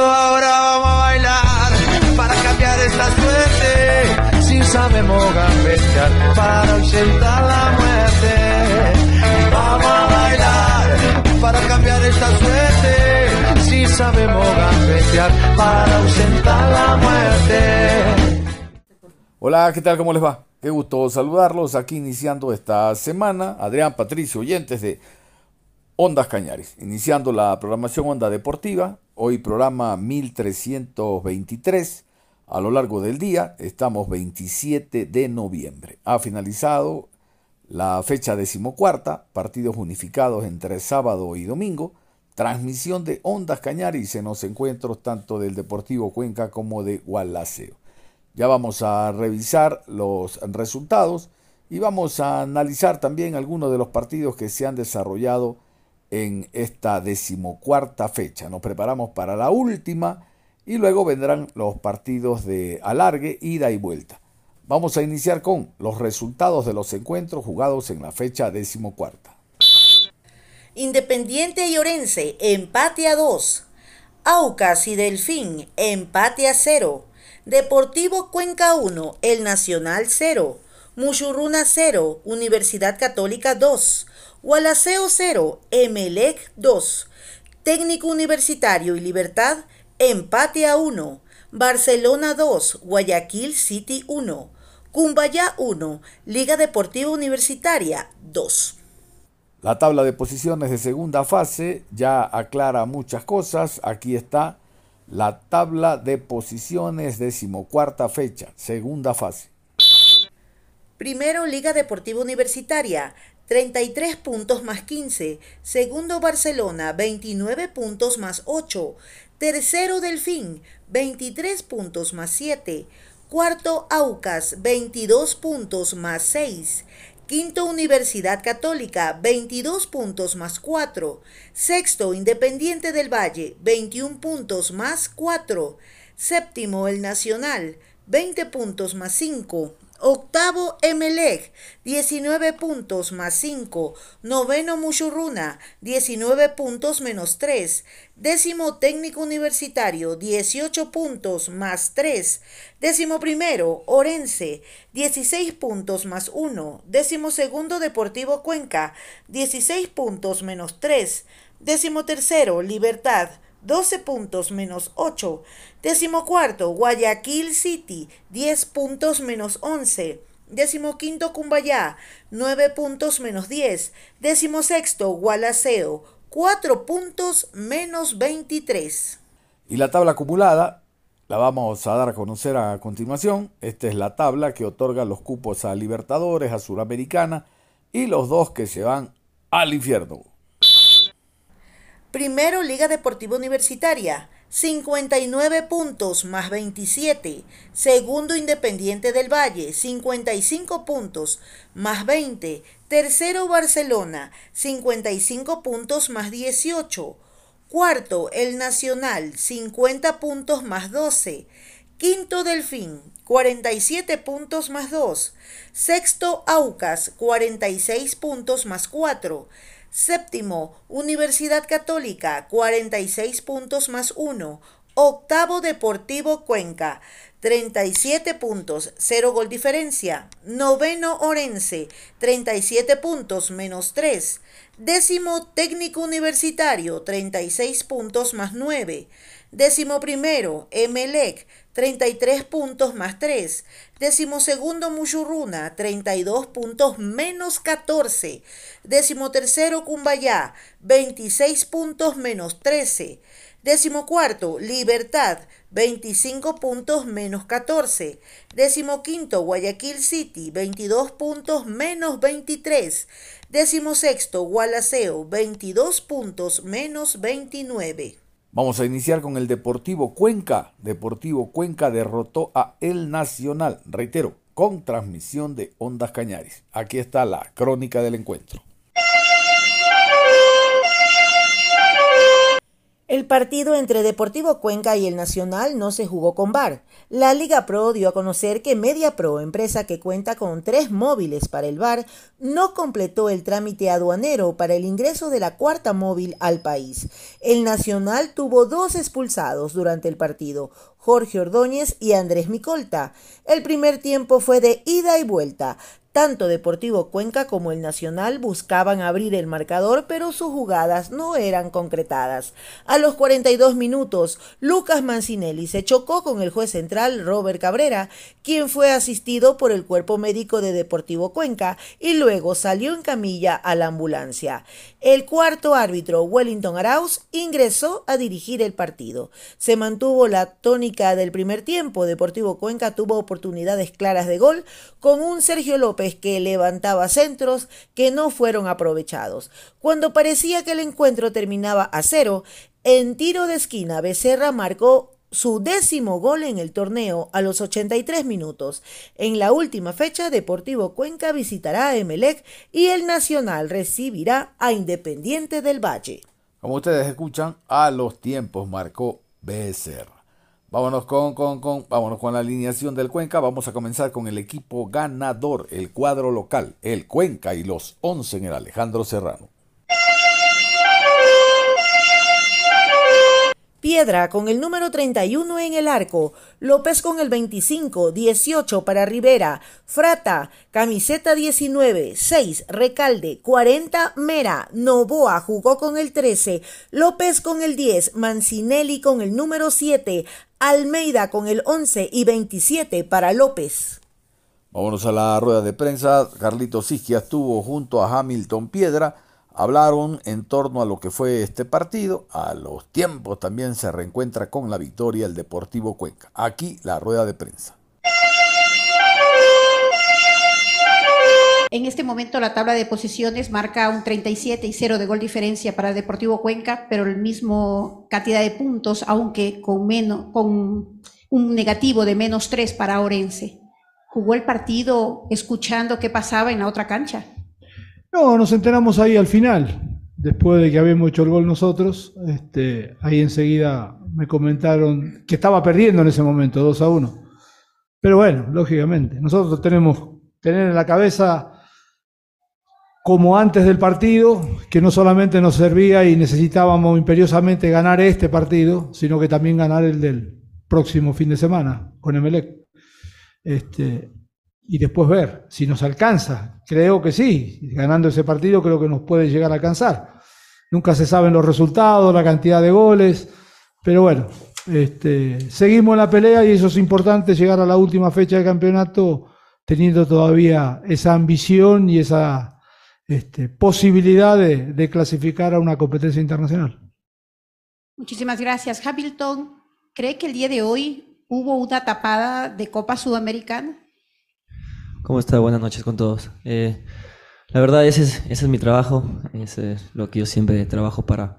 Ahora vamos a bailar para cambiar esta suerte. Si sabemos gambetear para ausentar la muerte. Vamos a bailar para cambiar esta suerte. Si sabemos gambetear para ausentar la muerte. Hola, ¿qué tal? ¿Cómo les va? Qué gusto saludarlos aquí iniciando esta semana. Adrián Patricio, oyentes de Ondas Cañares, iniciando la programación Onda Deportiva, hoy programa 1323, a lo largo del día, estamos 27 de noviembre. Ha finalizado la fecha decimocuarta, partidos unificados entre sábado y domingo, transmisión de Ondas Cañares en los encuentros tanto del Deportivo Cuenca como de Gualaceo. Ya vamos a revisar los resultados y vamos a analizar también algunos de los partidos que se han desarrollado en esta decimocuarta fecha. Nos preparamos para la última y luego vendrán los partidos de alargue, ida y vuelta. Vamos a iniciar con los resultados de los encuentros jugados en la fecha decimocuarta. Independiente y Orense, empate a 2. Aucas y Delfín, empate a 0. Deportivo Cuenca 1, El Nacional 0. Muchurruna 0, Universidad Católica 2. Gualaceo 0, Emelec 2. Técnico Universitario y Libertad, empate a 1. Barcelona 2, Guayaquil City 1. Cumbayá 1, Liga Deportiva Universitaria 2. La tabla de posiciones de segunda fase ya aclara muchas cosas. Aquí está la tabla de posiciones decimocuarta fecha, segunda fase. Primero Liga Deportiva Universitaria, 33 puntos más 15. Segundo Barcelona, 29 puntos más 8. Tercero Delfín, 23 puntos más 7. Cuarto Aucas, 22 puntos más 6. Quinto Universidad Católica, 22 puntos más 4. Sexto Independiente del Valle, 21 puntos más 4. Séptimo El Nacional, 20 puntos más 5. Octavo Emelec, 19 puntos más 5. Noveno Muchurruna, 19 puntos menos 3. Décimo Técnico Universitario, 18 puntos más 3. Décimo primero Orense, 16 puntos más 1. Décimo segundo Deportivo Cuenca, 16 puntos menos 3. Décimo tercero Libertad, 12 puntos menos 8. Décimo cuarto, Guayaquil City, 10 puntos menos 11. Décimo quinto, Cumbayá, 9 puntos menos 10. Décimo sexto, Gualaceo, 4 puntos menos 23. Y la tabla acumulada la vamos a dar a conocer a continuación. Esta es la tabla que otorga los cupos a Libertadores, a Suramericana y los dos que se van al infierno. Primero, Liga Deportiva Universitaria, 59 puntos más 27. Segundo, Independiente del Valle, 55 puntos más 20. Tercero, Barcelona, 55 puntos más 18. Cuarto, El Nacional, 50 puntos más 12. Quinto, Delfín, 47 puntos más 2. Sexto, Aucas, 46 puntos más 4. Séptimo, Universidad Católica, 46 puntos más 1. Octavo, Deportivo Cuenca, 37 puntos, 0 gol diferencia. Noveno, Orense, 37 puntos menos 3. Décimo técnico universitario, 36 puntos más 9. Décimo primero, Emelec, 33 puntos más 3. Décimo segundo, Mushuruna, 32 puntos menos 14. Décimo tercero, Cumbayá, 26 puntos menos 13. Décimo cuarto, Libertad, 25 puntos menos 14. Décimo quinto, Guayaquil City, 22 puntos menos 23. Décimo sexto, Gualaceo, 22 puntos menos 29. Vamos a iniciar con el Deportivo Cuenca. Deportivo Cuenca derrotó a El Nacional, reitero, con transmisión de Ondas Cañaris. Aquí está la crónica del encuentro. El partido entre Deportivo Cuenca y el Nacional no se jugó con VAR. La Liga Pro dio a conocer que Media Pro, empresa que cuenta con tres móviles para el VAR, no completó el trámite aduanero para el ingreso de la cuarta móvil al país. El Nacional tuvo dos expulsados durante el partido, Jorge Ordóñez y Andrés Micolta. El primer tiempo fue de ida y vuelta. Tanto Deportivo Cuenca como el Nacional buscaban abrir el marcador, pero sus jugadas no eran concretadas. A los 42 minutos, Lucas Mancinelli se chocó con el juez central Robert Cabrera, quien fue asistido por el cuerpo médico de Deportivo Cuenca y luego salió en camilla a la ambulancia. El cuarto árbitro, Wellington Arauz, ingresó a dirigir el partido. Se mantuvo la tónica del primer tiempo. Deportivo Cuenca tuvo oportunidades claras de gol con un Sergio López que levantaba centros que no fueron aprovechados. Cuando parecía que el encuentro terminaba a cero, en tiro de esquina Becerra marcó su décimo gol en el torneo a los 83 minutos. En la última fecha, Deportivo Cuenca visitará a Emelec y el Nacional recibirá a Independiente del Valle. Como ustedes escuchan, a los tiempos marcó Becerra. Vámonos con, con, con, vámonos con la alineación del Cuenca. Vamos a comenzar con el equipo ganador, el cuadro local, el Cuenca y los 11 en el Alejandro Serrano. Piedra con el número 31 en el arco, López con el 25, 18 para Rivera, Frata, camiseta 19, 6 Recalde, 40 Mera, Novoa jugó con el 13, López con el 10, Mancinelli con el número 7, Almeida con el 11 y 27 para López. Vámonos a la rueda de prensa. Carlitos Isquia estuvo junto a Hamilton Piedra Hablaron en torno a lo que fue este partido. A los tiempos también se reencuentra con la victoria el Deportivo Cuenca. Aquí la rueda de prensa. En este momento la tabla de posiciones marca un 37 y 0 de gol diferencia para el Deportivo Cuenca, pero el mismo cantidad de puntos, aunque con, menos, con un negativo de menos 3 para Orense. Jugó el partido escuchando qué pasaba en la otra cancha. No, nos enteramos ahí al final, después de que habíamos hecho el gol nosotros. Este, ahí enseguida me comentaron que estaba perdiendo en ese momento, 2 a 1. Pero bueno, lógicamente, nosotros tenemos tener en la cabeza como antes del partido, que no solamente nos servía y necesitábamos imperiosamente ganar este partido, sino que también ganar el del próximo fin de semana con Emelec. Este, y después ver si nos alcanza. Creo que sí, ganando ese partido creo que nos puede llegar a alcanzar. Nunca se saben los resultados, la cantidad de goles, pero bueno, este, seguimos en la pelea y eso es importante, llegar a la última fecha del campeonato teniendo todavía esa ambición y esa este, posibilidad de, de clasificar a una competencia internacional. Muchísimas gracias. Hamilton, ¿cree que el día de hoy hubo una tapada de Copa Sudamericana? ¿Cómo está? Buenas noches con todos. Eh, la verdad, ese es, ese es mi trabajo, es lo que yo siempre trabajo para,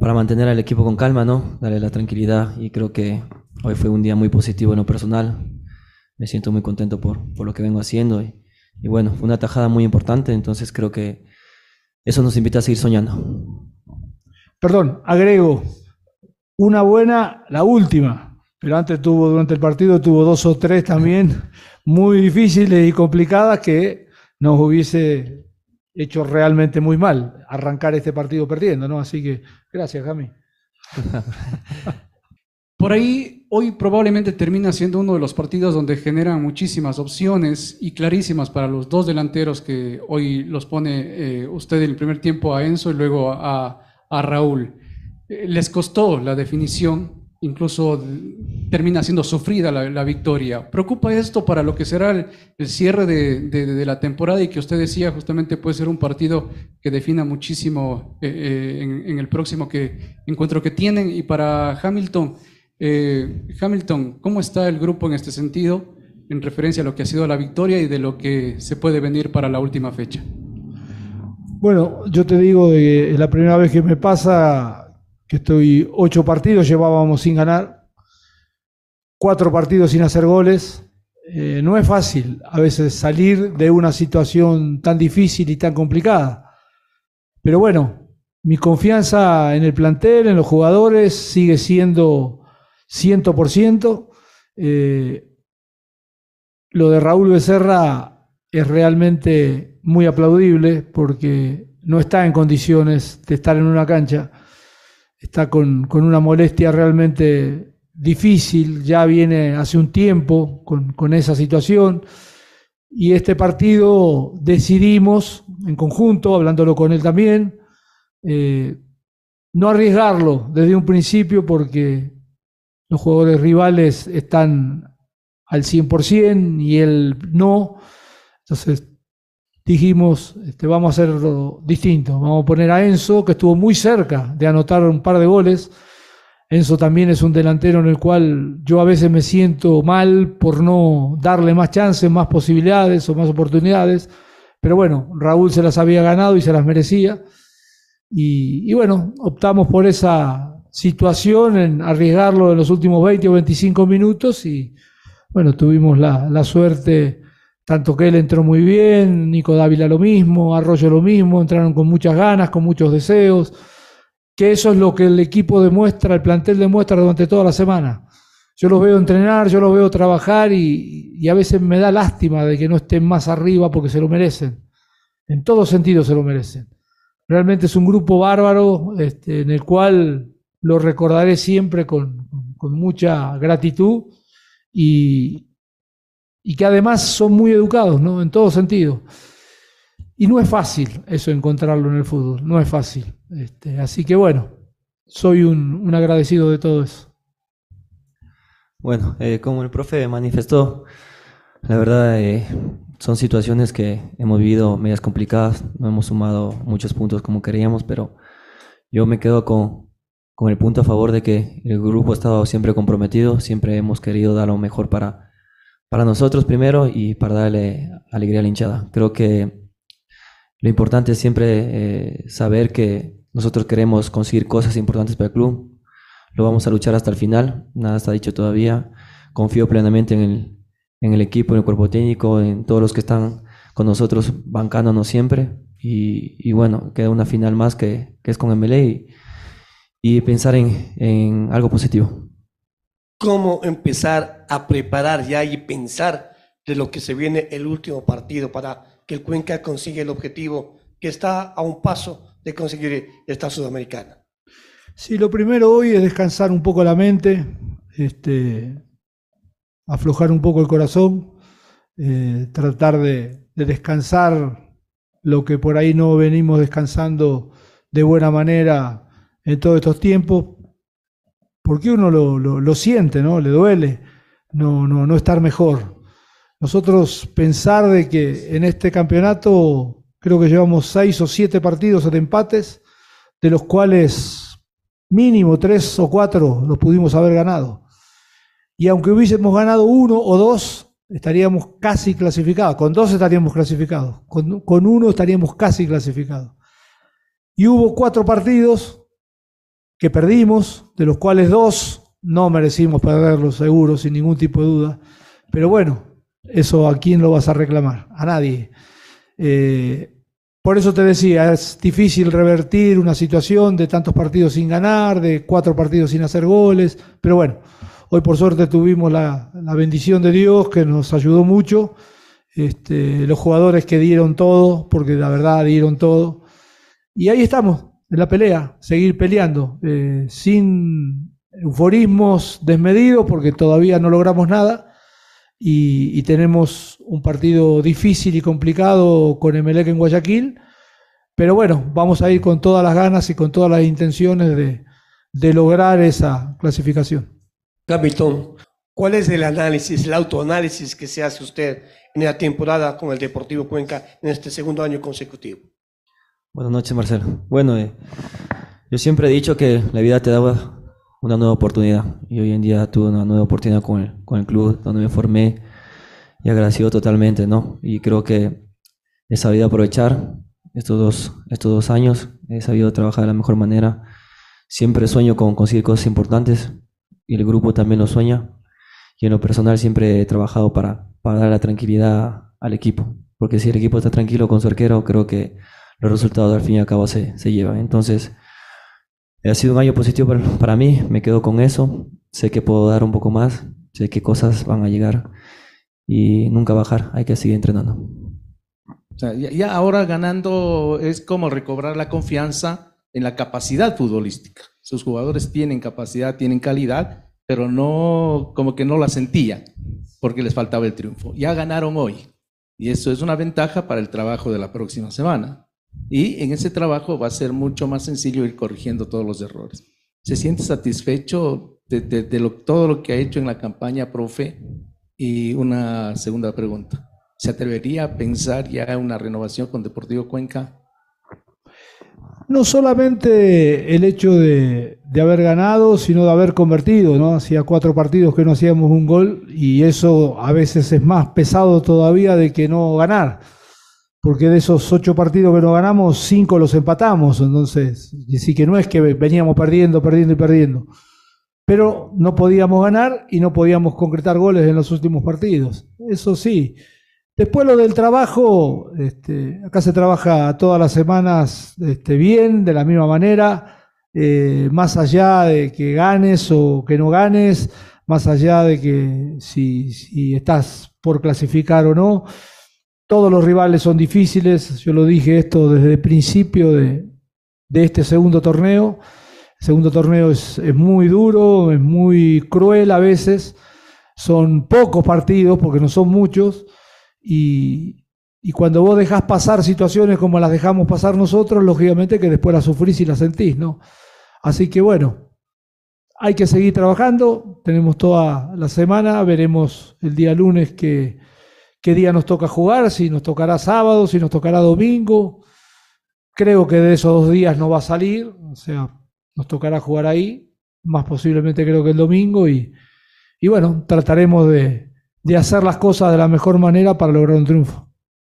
para mantener al equipo con calma, ¿no? Darle la tranquilidad y creo que hoy fue un día muy positivo en lo personal. Me siento muy contento por, por lo que vengo haciendo y, y bueno, fue una tajada muy importante, entonces creo que eso nos invita a seguir soñando. Perdón, agrego una buena, la última, pero antes tuvo, durante el partido, tuvo dos o tres también muy difíciles y complicadas que nos hubiese hecho realmente muy mal arrancar este partido perdiendo, ¿no? Así que gracias, Jami. Por ahí, hoy probablemente termina siendo uno de los partidos donde generan muchísimas opciones y clarísimas para los dos delanteros que hoy los pone eh, usted en el primer tiempo a Enzo y luego a, Raúl. Eh, les costó la definición, incluso termina siendo sufrida la, victoria. ¿Preocupa esto para lo que será el, cierre de, la temporada y que usted decía justamente puede ser un partido que defina muchísimo eh, en, en, el próximo que, encuentro que tienen? Y para Hamilton, eh, Hamilton, ¿cómo está el grupo en este sentido en referencia a lo que ha sido la victoria y de lo que se puede venir para la última fecha? Bueno, yo te digo, es la primera vez que me pasa que estoy ocho partidos, llevábamos sin ganar, cuatro partidos sin hacer goles. Eh, no es fácil a veces salir de una situación tan difícil y tan complicada. Pero bueno, mi confianza en el plantel, en los jugadores, sigue siendo 100%. Eh, lo de Raúl Becerra es realmente muy aplaudible porque no está en condiciones de estar en una cancha, está con, una molestia realmente difícil, ya viene hace un tiempo con, esa situación y este partido decidimos en conjunto, hablándolo con él también, eh, no arriesgarlo desde un principio porque los jugadores rivales están al 100% y él no. Entonces dijimos, este, vamos a hacerlo distinto. Vamos a poner a Enzo, que estuvo muy cerca de anotar un par de goles. Enzo también es un delantero en el cual yo a veces me siento mal por no darle más chances, más posibilidades o más oportunidades. Pero bueno, Raúl se las había ganado y se las merecía. y bueno, optamos por esa situación en arriesgarlo en los últimos 20 o 25 minutos y bueno, tuvimos la, suerte, tanto que él entró muy bien, Nico Dávila lo mismo, Arroyo lo mismo, entraron con muchas ganas, con muchos deseos, que eso es lo que el equipo demuestra, el plantel demuestra durante toda la semana. Yo los veo entrenar, yo los veo trabajar y, a veces me da lástima de que no estén más arriba porque se lo merecen. En todos sentidos se lo merecen. Realmente es un grupo bárbaro este, en el cual lo recordaré siempre con, mucha gratitud y, y, que además son muy educados, ¿no? En todo sentido. Y no es fácil eso encontrarlo en el fútbol, no es fácil. Este, así que bueno, soy un, agradecido de todo eso. Bueno, eh, como el profe manifestó, la verdad eh, son situaciones que hemos vivido medias complicadas, no hemos sumado muchos puntos como queríamos, pero yo me quedo con, con el punto a favor de que el grupo ha estado siempre comprometido, siempre hemos querido dar lo mejor para, para nosotros primero y para darle alegría a la hinchada. Creo que lo importante es siempre eh, saber que nosotros queremos conseguir cosas importantes para el club. Lo vamos a luchar hasta el final, nada está dicho todavía. Confío plenamente en el, en el equipo, en el cuerpo técnico, en todos los que están con nosotros bancándonos siempre. Y, bueno, queda una final más que, que es con MLE y, y pensar en, algo positivo. ¿Cómo empezar a preparar ya y pensar de lo que se viene el último partido para que el Cuenca consiga el objetivo que está a un paso de conseguir esta Sudamericana? Sí, lo primero hoy es descansar un poco la mente, este, aflojar un poco el corazón, eh, tratar de, de, descansar lo que por ahí no venimos descansando de buena manera en todos estos tiempos, porque uno lo, siente, ¿no? Le duele no, no, no estar mejor. Nosotros pensar de que en este campeonato creo que llevamos seis o siete partidos de empates, de los cuales mínimo tres o cuatro los pudimos haber ganado. Y aunque hubiésemos ganado uno o dos, estaríamos casi clasificados. Con dos estaríamos clasificados. Con, con uno estaríamos casi clasificados. Y hubo cuatro partidos que perdimos, de los cuales dos no merecimos perderlos, seguro, sin ningún tipo de duda. Pero bueno, eso a quién lo vas a reclamar, a nadie. Eh, por eso te decía, es difícil revertir una situación de tantos partidos sin ganar, de cuatro partidos sin hacer goles, pero bueno, hoy por suerte tuvimos la, bendición de Dios que nos ayudó mucho, este, los jugadores que dieron todo, porque la verdad dieron todo, y ahí estamos, en la pelea, seguir peleando, eh, sin euforismos desmedidos porque todavía no logramos nada y, tenemos un partido difícil y complicado con Emelec en Guayaquil. Pero bueno, vamos a ir con todas las ganas y con todas las intenciones de, de lograr esa clasificación. Capitán, ¿cuál es el análisis, el autoanálisis que se hace usted en la temporada con el Deportivo Cuenca en este segundo año consecutivo? Buenas noches, Marcelo. Bueno, eh, yo siempre he dicho que la vida te daba una nueva oportunidad. Y hoy en día tuve una nueva oportunidad con el, con el club donde me formé y agradecido totalmente, ¿no? Y creo que he sabido aprovechar estos dos, estos dos años, he sabido trabajar de la mejor manera. Siempre sueño con conseguir cosas importantes y el grupo también lo sueña. Y en lo personal siempre he trabajado para, para dar la tranquilidad al equipo. Porque si el equipo está tranquilo con su arquero, creo que los resultados al fin y al cabo se, se llevan. Entonces, ha sido un año positivo para, mí, me quedo con eso. Sé que puedo dar un poco más, sé que cosas van a llegar y nunca bajar, hay que seguir entrenando. O sea, ya, ahora ganando es como recobrar la confianza en la capacidad futbolística. Sus jugadores tienen capacidad, tienen calidad, pero no, como que no la sentían porque les faltaba el triunfo. Ya ganaron hoy y eso es una ventaja para el trabajo de la próxima semana. Y en ese trabajo va a ser mucho más sencillo ir corrigiendo todos los errores. ¿Se siente satisfecho de, todo lo que ha hecho en la campaña, profe? Y una segunda pregunta. ¿Se atrevería a pensar ya una renovación con Deportivo Cuenca? No solamente el hecho de, de, haber ganado, sino de haber convertido, ¿no? Hacía cuatro partidos que no hacíamos un gol y eso a veces es más pesado todavía de que no ganar porque de esos ocho partidos que no ganamos, cinco los empatamos, entonces, sí que no es que veníamos perdiendo, perdiendo y perdiendo, pero no podíamos ganar y no podíamos concretar goles en los últimos partidos, eso sí. Después lo del trabajo, este, acá se trabaja todas las semanas este, bien, de la misma manera, eh, más allá de que ganes o que no ganes, más allá de que si estás por clasificar o no. Todos los rivales son difíciles, yo lo dije esto desde el principio de, este segundo torneo. El segundo torneo es, muy duro, es muy cruel a veces, son pocos partidos porque no son muchos. Y, cuando vos dejás pasar situaciones como las dejamos pasar nosotros, lógicamente que después las sufrís y las sentís, ¿no? Así que bueno, hay que seguir trabajando, tenemos toda la semana, veremos el día lunes que qué día nos toca jugar, si nos tocará sábado, si nos tocará domingo. Creo que de esos dos días no va a salir, o sea, nos tocará jugar ahí, más posiblemente creo que el domingo, y, y bueno, trataremos de, de hacer las cosas de la mejor manera para lograr un triunfo.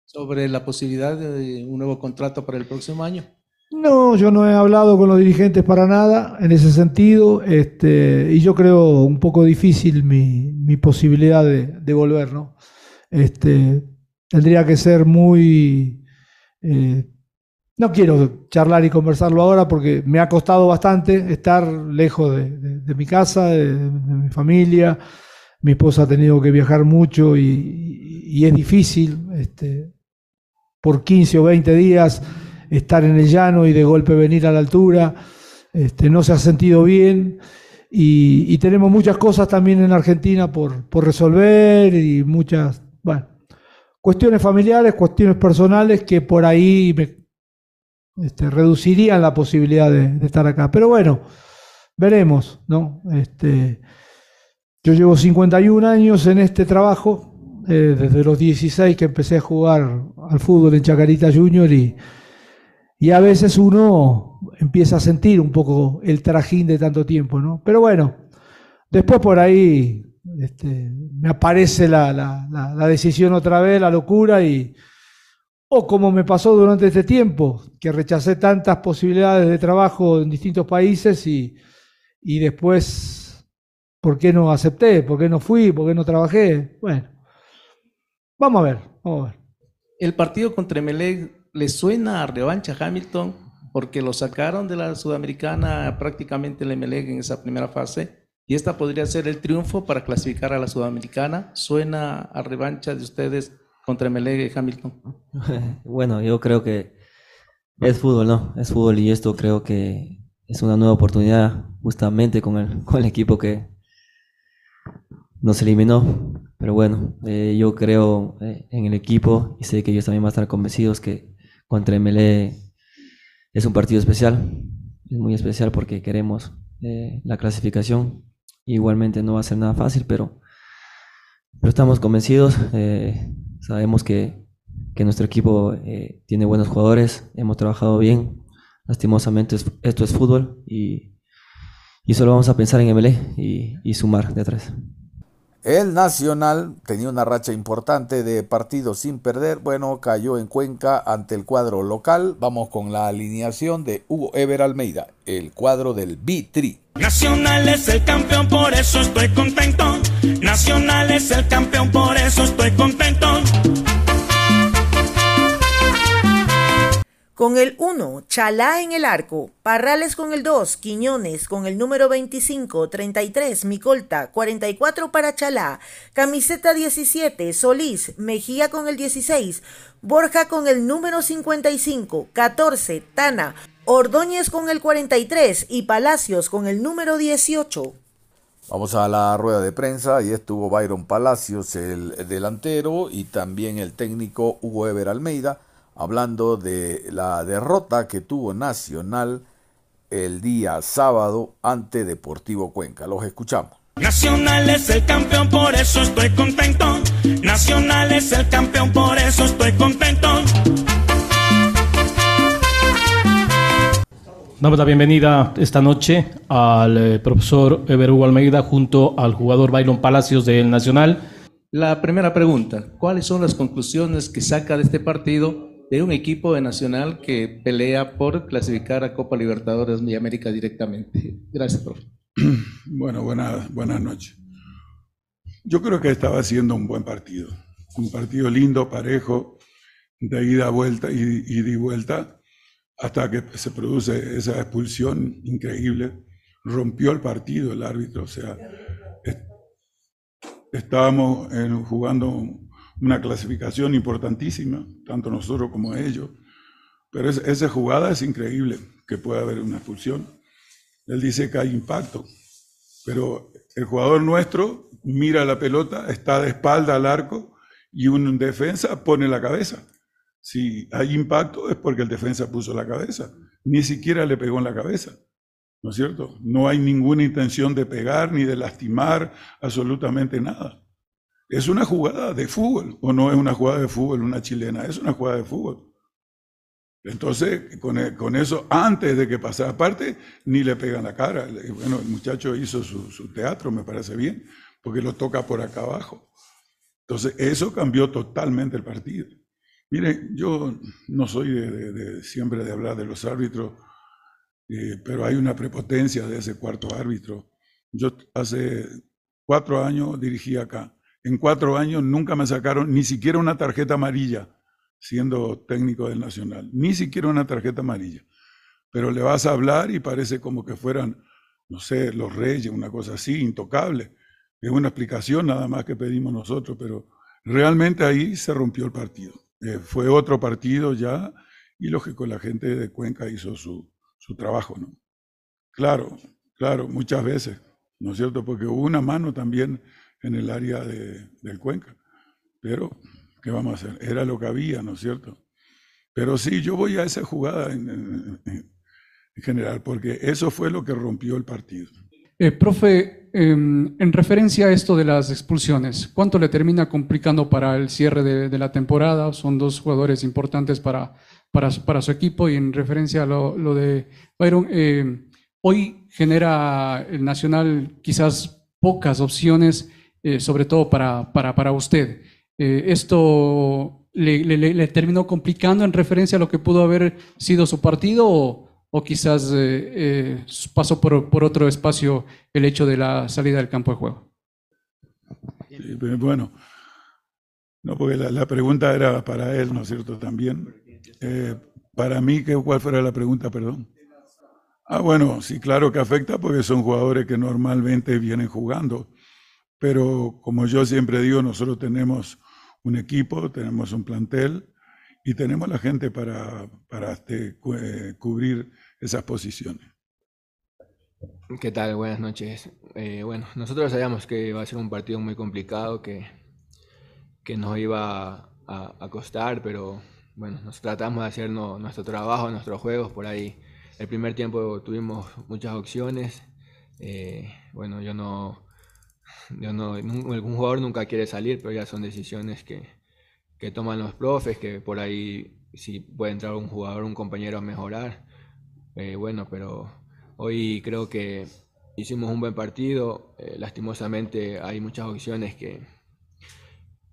¿Sobre la posibilidad de un nuevo contrato para el próximo año? No, yo no he hablado con los dirigentes para nada en ese sentido, este, y yo creo un poco difícil mi, mi posibilidad de, de volver, ¿no? Este, tendría que ser muy... Eh, no quiero charlar y conversarlo ahora porque me ha costado bastante estar lejos de, mi casa, de, mi familia. Mi esposa ha tenido que viajar mucho y, es difícil este, por 15 o 20 días estar en el llano y de golpe venir a la altura. Este, no se ha sentido bien y, tenemos muchas cosas también en Argentina por, por resolver y muchas bueno, cuestiones familiares, cuestiones personales que por ahí me, este, reducirían la posibilidad de, estar acá. Pero bueno, veremos, ¿no? Este, yo llevo 51 años en este trabajo, eh, desde los 16 que empecé a jugar al fútbol en Chacarita Junior y, y a veces uno empieza a sentir un poco el trajín de tanto tiempo, ¿no? Pero bueno, después por ahí este, me aparece la, decisión otra vez, la locura, y, o como me pasó durante este tiempo, que rechacé tantas posibilidades de trabajo en distintos países y, y después, ¿por qué no acepté? ¿Por qué no fui? ¿Por qué no trabajé? Bueno, vamos a ver, vamos a ver. ¿El partido contra Emelec le suena a revancha Hamilton? Porque lo sacaron de la Sudamericana prácticamente el Emelec en esa primera fase y esta podría ser el triunfo para clasificar a la Sudamericana. ¿Suena a revancha de ustedes contra Melee y Hamilton? bueno, yo creo que es fútbol, ¿no? Es fútbol y esto creo que es una nueva oportunidad. justamente con el, con el equipo que nos eliminó. Pero bueno, eh, yo creo eh, en el equipo y sé que ellos también van a estar convencidos que contra MLE es un partido especial. Es muy especial porque queremos eh, la clasificación. Igualmente no va a ser nada fácil, pero, pero estamos convencidos. sabemos que, que, nuestro equipo tiene buenos jugadores, hemos trabajado bien. Lastimosamente esto es fútbol y, y solo vamos a pensar en MLE y, y sumar de atrás. El Nacional tenía una racha importante de partidos sin perder. Bueno, cayó en Cuenca ante el cuadro local. Vamos con la alineación de Hugo Ever Almeida, el cuadro del B-Tri. Nacional es el campeón, por eso estoy contento. Nacional es el campeón, por eso estoy contento. Con el 1, Chalá en el arco, Parrales con el 2, Quiñones con el número 25, 33, Micolta, 44 para Chalá, camiseta 17, Solís, Mejía con el 16, Borja con el número 55, 14, Tana, Ordóñez con el 43 y Palacios con el número 18. Vamos a la rueda de prensa y estuvo Byron Palacios, el delantero, y también el técnico Hugo Ever Almeida hablando de la derrota que tuvo Nacional el día sábado ante Deportivo Cuenca. Los escuchamos. Nacional es el campeón, por eso estoy contento. Nacional es el campeón, por eso estoy contento. Damos la bienvenida esta noche al eh, profesor Ever Almeida junto al jugador Byron Palacios del Nacional. La primera pregunta, ¿cuáles son las conclusiones que saca de este partido de un equipo de Nacional que pelea por clasificar a Copa Libertadores de América directamente. Gracias, profe. Bueno, buenas, buenas noches. Yo creo que estaba haciendo un buen partido. Un partido lindo, parejo, de ida, vuelta y, y de vuelta, hasta que se produce esa expulsión increíble. Rompió el partido el árbitro, o sea, estábamos jugando una clasificación importantísima, tanto nosotros como ellos. Pero esa jugada es increíble, que pueda haber una expulsión. Él dice que hay impacto, pero el jugador nuestro mira la pelota, está de espalda al arco y un defensa pone la cabeza. Si hay impacto es porque el defensa puso la cabeza, ni siquiera le pegó en la cabeza. ¿No es cierto? No hay ninguna intención de pegar ni de lastimar, absolutamente nada. ¿Es una jugada de fútbol o no es una jugada de fútbol una chilena? Es una jugada de fútbol. Entonces, con, e, con eso, antes de que pasara, aparte, ni le pegan la cara. Bueno, el muchacho hizo su, teatro, me parece bien, porque lo toca por acá abajo. Entonces, eso cambió totalmente el partido. Miren, yo no soy de, siempre de hablar de los árbitros, eh, pero hay una prepotencia de ese cuarto árbitro. Yo hace cuatro años dirigí acá en cuatro años nunca me sacaron ni siquiera una tarjeta amarilla siendo técnico del Nacional, ni siquiera una tarjeta amarilla. Pero le vas a hablar y parece como que fueran, no sé, los reyes, una cosa así, intocable. Es una explicación nada más que pedimos nosotros, pero realmente ahí se rompió el partido. Eh, fue otro partido ya y lógico, la gente de Cuenca hizo su, su trabajo, ¿no? Claro, claro, muchas veces, ¿no es cierto? Porque hubo una mano también en el área de, del Cuenca. Pero, ¿qué vamos a hacer? Era lo que había, ¿no es cierto? Pero sí, yo voy a esa jugada en, general, porque eso fue lo que rompió el partido. Eh, profe, em, en referencia a esto de las expulsiones, ¿cuánto le termina complicando para el cierre de, la temporada? Son dos jugadores importantes para, para, para, su equipo y en referencia a lo, lo de Byron, eh, hoy genera el Nacional quizás pocas opciones eh, sobre todo para, para, para usted. Eh, ¿Esto le, terminó complicando en referencia a lo que pudo haber sido su partido o, o quizás eh, pasó por, por, otro espacio el hecho de la salida del campo de juego? bueno, no, porque la, la, pregunta era para él, ¿no es cierto? También. para mí, ¿cuál fuera la pregunta, perdón? Ah, bueno, sí, claro que afecta porque son jugadores que normalmente vienen jugando pero como yo siempre digo, nosotros tenemos un equipo, tenemos un plantel y tenemos la gente para, para este, eh, cubrir esas posiciones. ¿Qué tal? Buenas noches. Eh, bueno, nosotros sabíamos que iba a ser un partido muy complicado, que, que nos iba a, costar, pero bueno, nos tratamos de hacer nuestro trabajo, nuestros juegos. Por ahí, el primer tiempo tuvimos muchas opciones. Eh, bueno, yo no, yo no, algún jugador nunca quiere salir, pero ya son decisiones que, que toman los profes, que por ahí si puede entrar un jugador, un compañero a mejorar. Eh, bueno, pero hoy creo que hicimos un buen partido. Eh, lastimosamente hay muchas opciones que,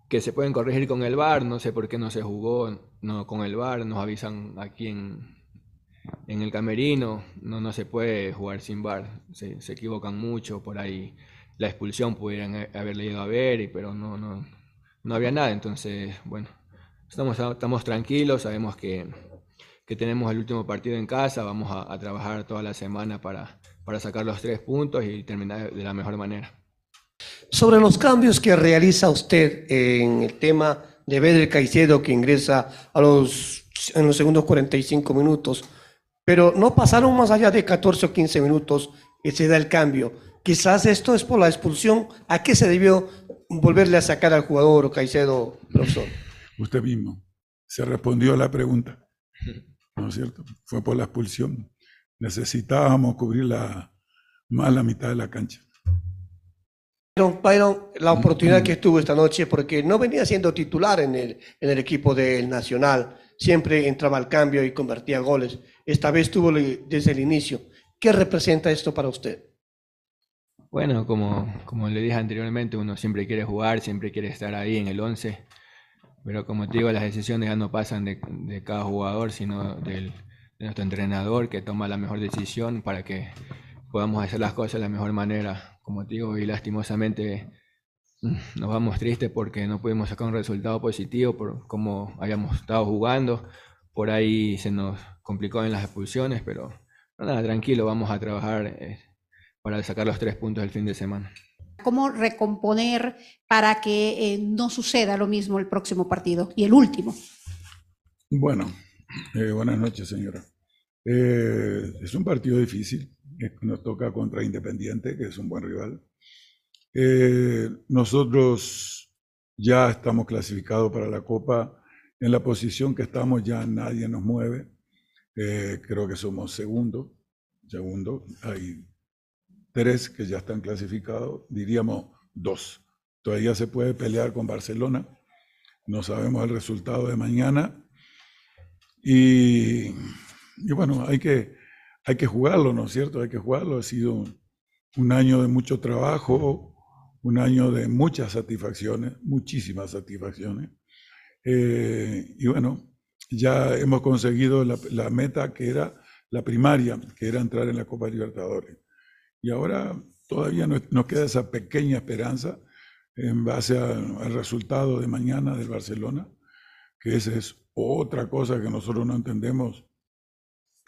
que se pueden corregir con el VAR. No sé por qué no se jugó no, con el VAR. Nos avisan aquí en, en el camerino. No, no se puede jugar sin VAR. Se, se equivocan mucho. Por ahí la expulsión pudieran haberle ido a ver, pero no, no, no había nada. Entonces, bueno, estamos, estamos tranquilos. Sabemos que, que tenemos el último partido en casa. Vamos a, trabajar toda la semana para, para sacar los tres puntos y terminar de la mejor manera. Sobre los cambios que realiza usted en el tema de Bedel Caicedo que ingresa a los, en los segundos 45 minutos, pero no pasaron más allá de 14 o 15 minutos y se da el cambio. Quizás esto es por la expulsión. ¿A qué se debió volverle a sacar al jugador Caicedo, profesor? Usted mismo se respondió a la pregunta, ¿no es cierto? Fue por la expulsión. Necesitábamos cubrir la, más la mitad de la cancha. Byron, la oportunidad que estuvo esta noche, porque no venía siendo titular en el, en el equipo del Nacional, siempre entraba al cambio y convertía goles. Esta vez tuvo desde el inicio. ¿Qué representa esto para usted? Bueno, como, como le dije anteriormente, uno siempre quiere jugar, siempre quiere estar ahí en el 11, pero como te digo, las decisiones ya no pasan de, cada jugador, sino del, de nuestro entrenador que toma la mejor decisión para que podamos hacer las cosas de la mejor manera. Como te digo, y lastimosamente mm, nos vamos tristes porque no pudimos sacar un resultado positivo por cómo habíamos estado jugando. Por ahí se nos complicó en las expulsiones, pero, nada, tranquilo, vamos a trabajar eh, para sacar los tres puntos del fin de semana. ¿Cómo recomponer para que eh, no suceda lo mismo el próximo partido y el último? Bueno, eh, buenas noches, señora. Eh, es un partido difícil. Nos toca contra Independiente, que es un buen rival. Eh, nosotros ya estamos clasificados para la Copa. En la posición que estamos ya nadie nos mueve. Eh, creo que somos segundo. Segundo. Hay tres que ya están clasificados. Diríamos dos. Todavía se puede pelear con Barcelona. No sabemos el resultado de mañana. Y y bueno, hay que, hay que jugarlo, ¿no es cierto? Hay que jugarlo. Ha sido un, año de mucho trabajo, un año de muchas satisfacciones, muchísimas satisfacciones. Eh, y bueno, ya hemos conseguido la, meta que era la primaria, que era entrar en la Copa Libertadores. Y ahora todavía nos, queda esa pequeña esperanza en base al resultado de mañana del Barcelona, que esa es otra cosa que nosotros no entendemos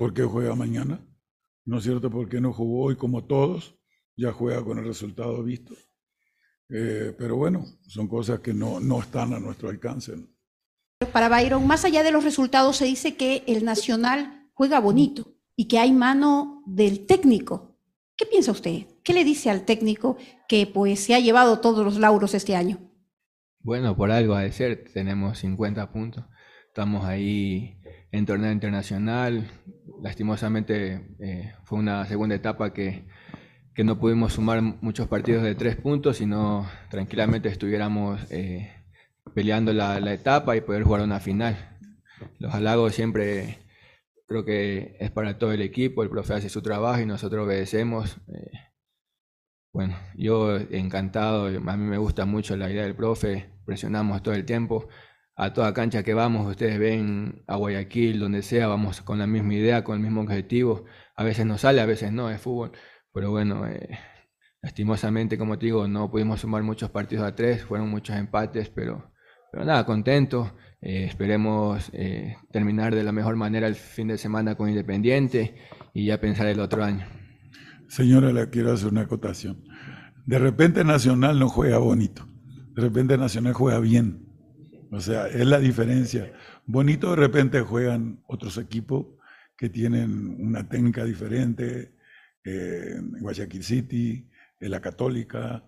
¿Por qué juega mañana? ¿No es cierto? ¿Por qué no jugó hoy como todos? Ya juega con el resultado visto. Eh, pero bueno, son cosas que no, no están a nuestro alcance. Para Byron, más allá de los resultados, se dice que el Nacional juega bonito y que hay mano del técnico. ¿Qué piensa usted? ¿Qué le dice al técnico que pues se ha llevado todos los lauros este año? Bueno, por algo de ser, tenemos 50 puntos, estamos ahí en torneo internacional. Lastimosamente eh, fue una segunda etapa que, que, no pudimos sumar muchos partidos de tres puntos, sino tranquilamente estuviéramos eh, peleando la, la, etapa y poder jugar una final. Los halagos siempre creo que es para todo el equipo, el profe hace su trabajo y nosotros obedecemos. Eh, bueno, yo encantado, a mí me gusta mucho la idea del profe, presionamos todo el tiempo a toda cancha que vamos, ustedes ven a Guayaquil, donde sea, vamos con la misma idea, con el mismo objetivo. A veces nos sale, a veces no, es fútbol. Pero bueno, eh, lastimosamente, como te digo, no pudimos sumar muchos partidos a tres, fueron muchos empates, pero, pero nada, contento. Eh, esperemos eh, terminar de la mejor manera el fin de semana con Independiente y ya pensar el otro año. Señora, le quiero hacer una acotación. De repente Nacional no juega bonito, de repente Nacional juega bien. O sea, es la diferencia. Bonito de repente juegan otros equipos que tienen una técnica diferente, eh, Guayaquil City, la Católica,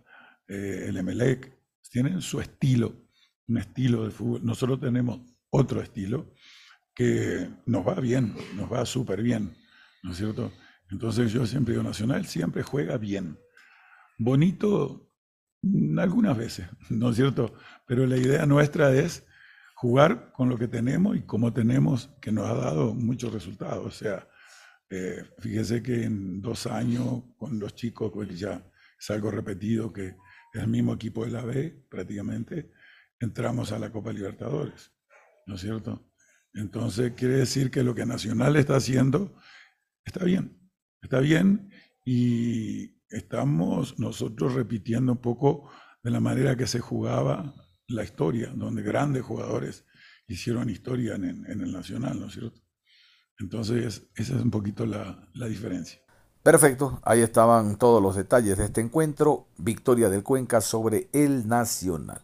el Emelec, tienen su estilo, un estilo de fútbol. Nosotros tenemos otro estilo que nos va bien, nos va súper bien, ¿no es cierto? Entonces yo siempre digo, Nacional siempre juega bien. Bonito algunas veces, ¿no es cierto? Pero la idea nuestra es jugar con lo que tenemos y como tenemos, que nos ha dado muchos resultados. O sea, eh, fíjese que en dos años, con los chicos, pues ya es algo repetido, que es el mismo equipo de la B prácticamente, entramos a la Copa Libertadores, ¿no es cierto? Entonces quiere decir que lo que Nacional está haciendo está bien, está bien y estamos nosotros repitiendo un poco de la manera que se jugaba la historia, donde grandes jugadores hicieron historia en, el Nacional, ¿no es cierto? Entonces esa es un poquito la, la diferencia. Perfecto, ahí estaban todos los detalles de este encuentro, victoria del Cuenca sobre el Nacional.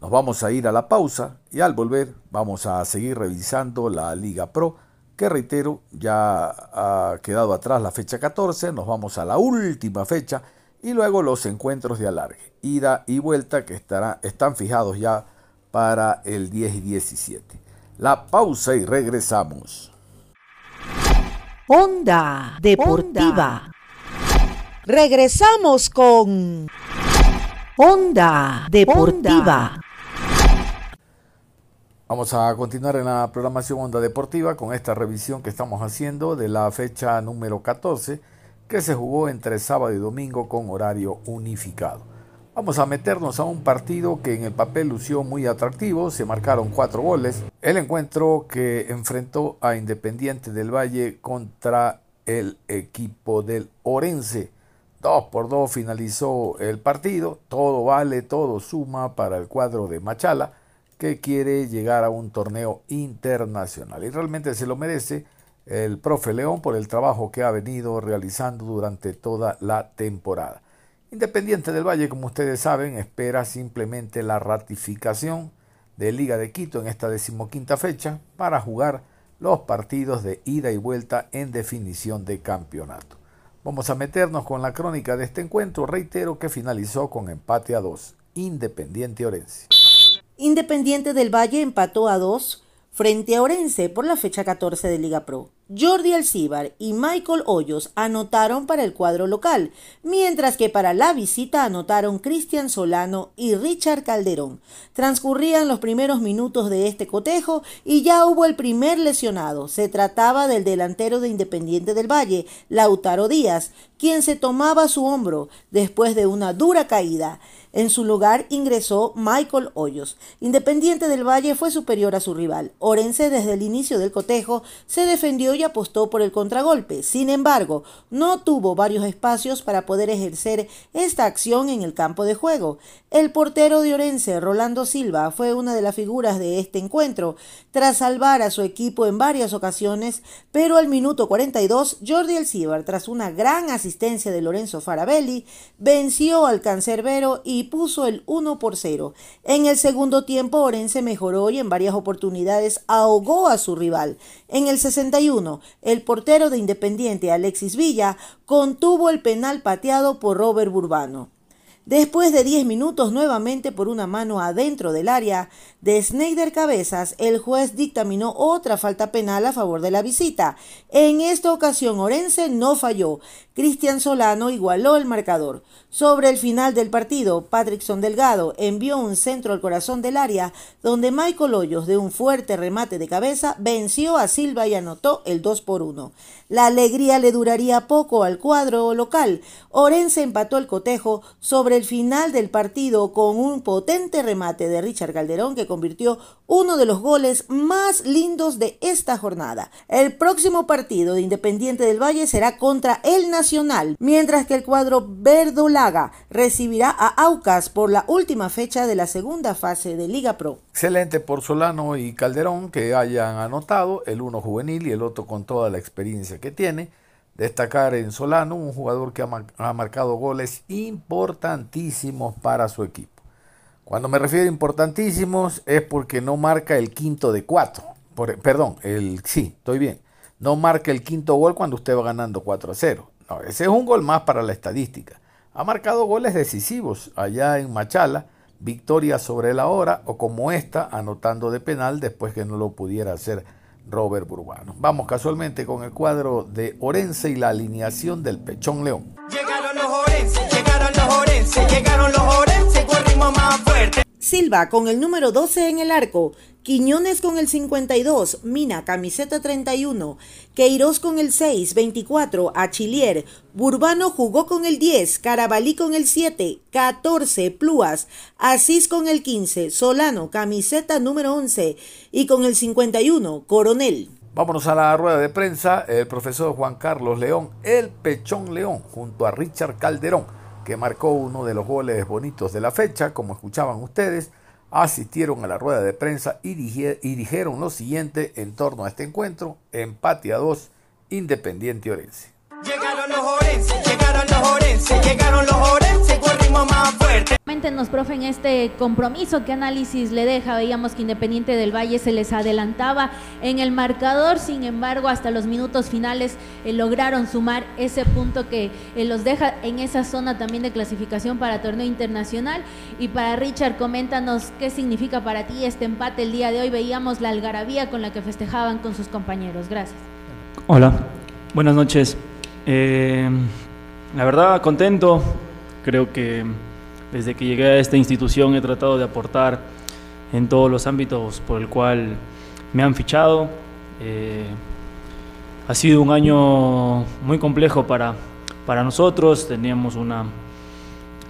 Nos vamos a ir a la pausa y al volver vamos a seguir revisando la Liga Pro, que reitero, ya ha quedado atrás la fecha 14, nos vamos a la última fecha y luego los encuentros de alargue, ida y vuelta que están fijados ya para el 10 y 17. La pausa y regresamos. Onda Deportiva. Regresamos con Onda Deportiva. Vamos a continuar en la programación Onda Deportiva con esta revisión que estamos haciendo de la fecha número 14 que se jugó entre sábado y domingo con horario unificado. Vamos a meternos a un partido que en el papel lució muy atractivo, se marcaron cuatro goles. El encuentro que enfrentó a Independiente del Valle contra el equipo del Orense. Dos por dos finalizó el partido, todo vale, todo suma para el cuadro de Machala que quiere llegar a un torneo internacional. Y realmente se lo merece el profe León por el trabajo que ha venido realizando durante toda la temporada. Independiente del Valle, como ustedes saben, espera simplemente la ratificación de Liga de Quito en esta decimoquinta fecha para jugar los partidos de ida y vuelta en definición de campeonato. Vamos a meternos con la crónica de este encuentro, reitero que finalizó con empate a dos, Independiente Orense. Independiente del Valle empató a dos frente a Orense por la fecha 14 de Liga Pro. Jordi Alcíbar y Michael Hoyos anotaron para el cuadro local, mientras que para la visita anotaron Cristian Solano y Richard Calderón. Transcurrían los primeros minutos de este cotejo y ya hubo el primer lesionado. Se trataba del delantero de Independiente del Valle, Lautaro Díaz, quien se tomaba su hombro después de una dura caída. En su lugar ingresó Michael Hoyos. Independiente del Valle fue superior a su rival. Orense desde el inicio del cotejo se defendió y apostó por el contragolpe. Sin embargo, no tuvo varios espacios para poder ejercer esta acción en el campo de juego. El portero de Orense, Rolando Silva, fue una de las figuras de este encuentro, tras salvar a su equipo en varias ocasiones, pero al minuto 42, Jordi Elcíbar, tras una gran asistencia de Lorenzo Farabelli, venció al cancerbero y puso el 1 por 0. En el segundo tiempo, Orense mejoró y en varias oportunidades ahogó a su rival. En el 61, el portero de Independiente, Alexis Villa, contuvo el penal pateado por Robert Burbano. Después de 10 minutos nuevamente por una mano adentro del área de Snyder Cabezas, el juez dictaminó otra falta penal a favor de la visita. En esta ocasión Orense no falló. Cristian Solano igualó el marcador. Sobre el final del partido, Patrickson Delgado envió un centro al corazón del área, donde Michael Hoyos, de un fuerte remate de cabeza, venció a Silva y anotó el 2 por 1. La alegría le duraría poco al cuadro local. Orense empató el cotejo sobre el final del partido con un potente remate de Richard Calderón que convirtió uno de los goles más lindos de esta jornada. El próximo partido de Independiente del Valle será contra el Nacional, mientras que el cuadro verdolaga recibirá a Aucas por la última fecha de la segunda fase de Liga Pro. Excelente por Solano y Calderón que hayan anotado, el uno juvenil y el otro con toda la experiencia que tiene. Destacar en Solano, un jugador que ha, marcado goles importantísimos para su equipo. Cuando me refiero a importantísimos es porque no marca el quinto de cuatro. perdón, el, sí, estoy bien. No marca el quinto gol cuando usted va ganando 4 a 0. ese es un gol más para la estadística. Ha marcado goles decisivos allá en Machala, victoria sobre la hora o como esta, anotando de penal después que no lo pudiera hacer Robert Burbano. Vamos casualmente con el cuadro de Orense y la alineación del Pechón León. Llegaron los Orense, llegaron los Orense, llegaron los Orense con ritmo más. Silva con el número 12 en el arco, Quiñones con el 52, Mina camiseta 31, Queiroz con el 6, 24, Achilier, Burbano jugó con el 10, Carabalí con el 7, 14, Plúas, Asís con el 15, Solano camiseta número 11 y con el 51, Coronel. Vámonos a la rueda de prensa, el profesor Juan Carlos León, el Pechón León, junto a Richard Calderón, que marcó uno de los goles bonitos de la fecha, como escuchaban ustedes, asistieron a la rueda de prensa y, dijeron lo siguiente en torno a este encuentro, empate a dos, Independiente Orense. Llegaron los Orense, llegaron los Orense, llegaron los Orense Cuéntenos, profe, en este compromiso, ¿qué análisis le deja? Veíamos que Independiente del Valle se les adelantaba en el marcador, sin embargo, hasta los minutos finales eh, lograron sumar ese punto que eh, los deja en esa zona también de clasificación para torneo internacional. Y para Richard, coméntanos qué significa para ti este empate el día de hoy. Veíamos la algarabía con la que festejaban con sus compañeros. Gracias. Hola, buenas noches. Eh, la verdad, contento. Creo que desde que llegué a esta institución he tratado de aportar en todos los ámbitos por el cual me han fichado. Eh, ha sido un año muy complejo para, para nosotros. Teníamos una,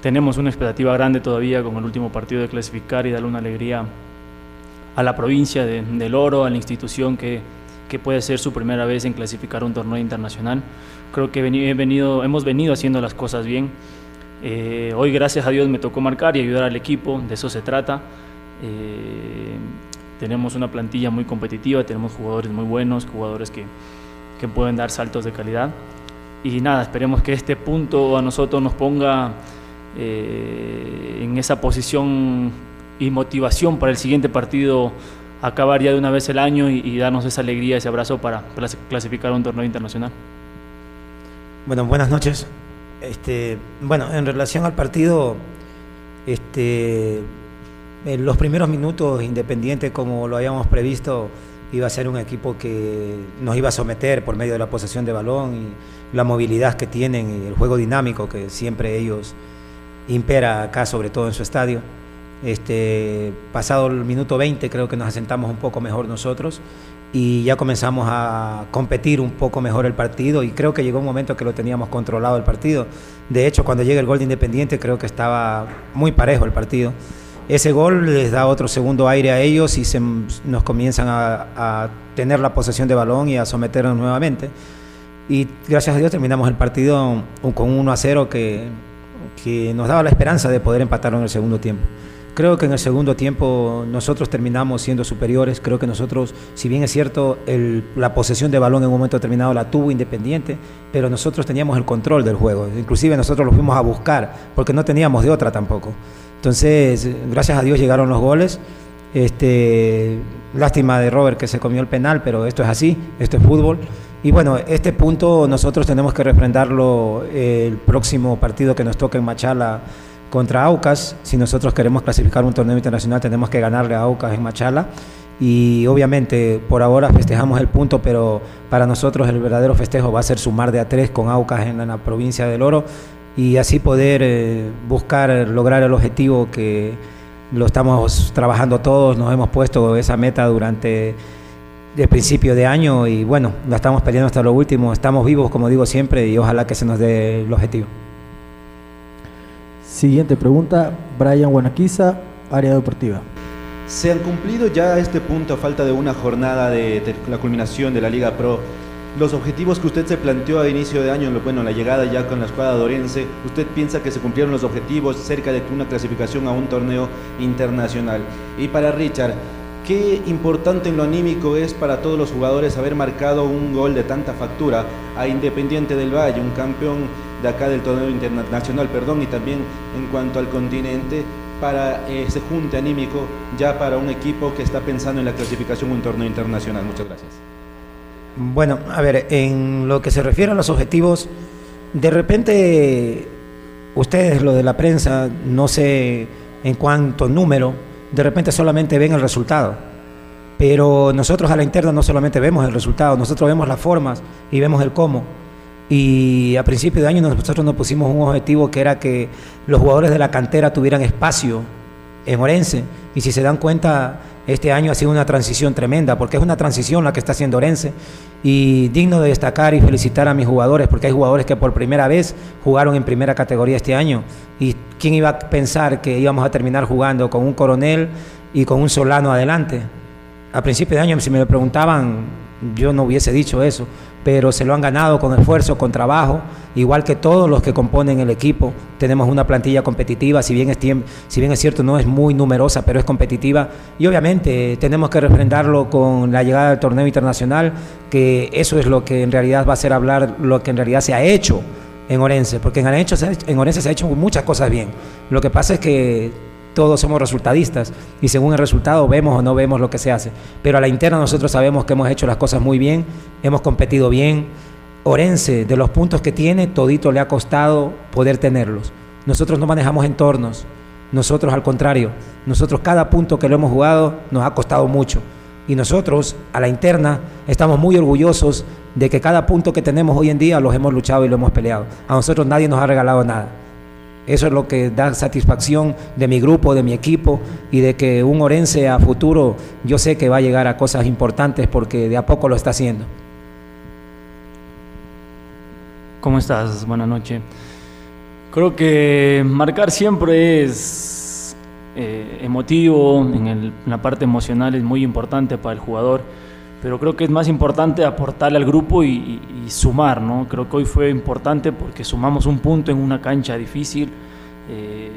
tenemos una expectativa grande todavía con el último partido de clasificar y darle una alegría a la provincia de, del Oro, a la institución que, que puede ser su primera vez en clasificar un torneo internacional. Creo que he venido, hemos venido haciendo las cosas bien. Eh, hoy, gracias a Dios, me tocó marcar y ayudar al equipo, de eso se trata. Eh, tenemos una plantilla muy competitiva, tenemos jugadores muy buenos, jugadores que, que, pueden dar saltos de calidad. Y nada, esperemos que este punto a nosotros nos ponga eh, en esa posición y motivación para el siguiente partido, acabar ya de una vez el año y, y darnos esa alegría, ese abrazo para clasificar un torneo internacional. Bueno, buenas noches. Este, bueno, en relación al partido, este, en los primeros minutos, Independiente, como lo habíamos previsto, iba a ser un equipo que nos iba a someter por medio de la posesión de balón y la movilidad que tienen y el juego dinámico que siempre ellos impera acá, sobre todo en su estadio. Este, pasado el minuto 20 creo que nos asentamos un poco mejor nosotros y ya comenzamos a competir un poco mejor el partido y creo que llegó un momento que lo teníamos controlado el partido. De hecho, cuando llega el gol de Independiente creo que estaba muy parejo el partido. Ese gol les da otro segundo aire a ellos y se, nos comienzan a, a tener la posesión de balón y a someternos nuevamente. Y gracias a Dios terminamos el partido con 1 a 0 que, que nos daba la esperanza de poder empatarlo en el segundo tiempo. Creo que en el segundo tiempo nosotros terminamos siendo superiores. Creo que nosotros, si bien es cierto, el, la posesión de balón en un momento determinado la tuvo Independiente, pero nosotros teníamos el control del juego. Inclusive nosotros lo fuimos a buscar porque no teníamos de otra tampoco. Entonces, gracias a Dios llegaron los goles. Este, lástima de Robert que se comió el penal, pero esto es así, esto es fútbol. Y bueno, este punto nosotros tenemos que refrendarlo el próximo partido que nos toque en Machala contra Aucas. Si nosotros queremos clasificar un torneo internacional, tenemos que ganarle a Aucas en Machala. Y obviamente por ahora festejamos el punto, pero para nosotros el verdadero festejo va a ser sumar de a tres con Aucas en la, provincia del Oro y así poder eh, buscar lograr el objetivo que lo estamos trabajando todos, nos hemos puesto esa meta durante el principio de año y bueno, la estamos peleando hasta lo último, estamos vivos como digo siempre y ojalá que se nos dé el objetivo. Siguiente pregunta, Brian Guanaquiza, área deportiva. Se han cumplido ya a este punto, a falta de una jornada de, la culminación de la Liga Pro, los objetivos que usted se planteó a inicio de año, bueno, la llegada ya con la escuadra de Orense, ¿usted piensa que se cumplieron los objetivos cerca de una clasificación a un torneo internacional? Y para Richard, qué importante en lo anímico es para todos los jugadores haber marcado un gol de tanta factura a Independiente del Valle, un campeón de acá del torneo internacional, perdón, y también en cuanto al continente, para ese junte anímico ya para un equipo que está pensando en la clasificación a un torneo internacional. Muchas gracias. Bueno, a ver, en lo que se refiere a los objetivos, de repente ustedes, lo de la prensa, no sé en cuánto número, de repente solamente ven el resultado. Pero nosotros a la interna no solamente vemos el resultado, nosotros vemos las formas y vemos el cómo. Y a principio de año nosotros nos pusimos un objetivo que era que los jugadores de la cantera tuvieran espacio en Orense. Y si se dan cuenta, este año ha sido una transición tremenda, porque es una transición la que está haciendo Orense. Y digno de destacar y felicitar a mis jugadores, porque hay jugadores que por primera vez jugaron en primera categoría este año. ¿Y quién iba a pensar que íbamos a terminar jugando con un coronel y con un solano adelante? A principio de año, si me lo preguntaban, yo no hubiese dicho eso, pero se lo han ganado con esfuerzo, con trabajo, igual que todos los que componen el equipo. Tenemos una plantilla competitiva, si bien es, si bien es cierto, no es muy numerosa, pero es competitiva. Y obviamente tenemos que refrendarlo con la llegada del torneo internacional, que eso es lo que en realidad va a hacer hablar lo que en realidad se ha hecho en Orense, porque en, en Orense se ha hecho muchas cosas bien. Lo que pasa es que todos somos resultadistas y según el resultado vemos o no vemos lo que se hace. Pero a la interna nosotros sabemos que hemos hecho las cosas muy bien, hemos competido bien. Orense, de los puntos que tiene, todito le ha costado poder tenerlos. Nosotros no manejamos entornos, nosotros al contrario, nosotros cada punto que lo hemos jugado nos ha costado mucho. Y nosotros, a la interna, estamos muy orgullosos de que cada punto que tenemos hoy en día los hemos luchado y lo hemos peleado. A nosotros nadie nos ha regalado nada. Eso es lo que da satisfacción de mi grupo, de mi equipo y de que un Orense a futuro yo sé que va a llegar a cosas importantes porque de a poco lo está haciendo. ¿Cómo estás? Buenas noches. Creo que marcar siempre es eh, emotivo, en, la parte emocional es muy importante para el jugador, pero creo que es más importante aportarle al grupo y, sumar, ¿no? Creo que hoy fue importante porque sumamos un punto en una cancha difícil eh,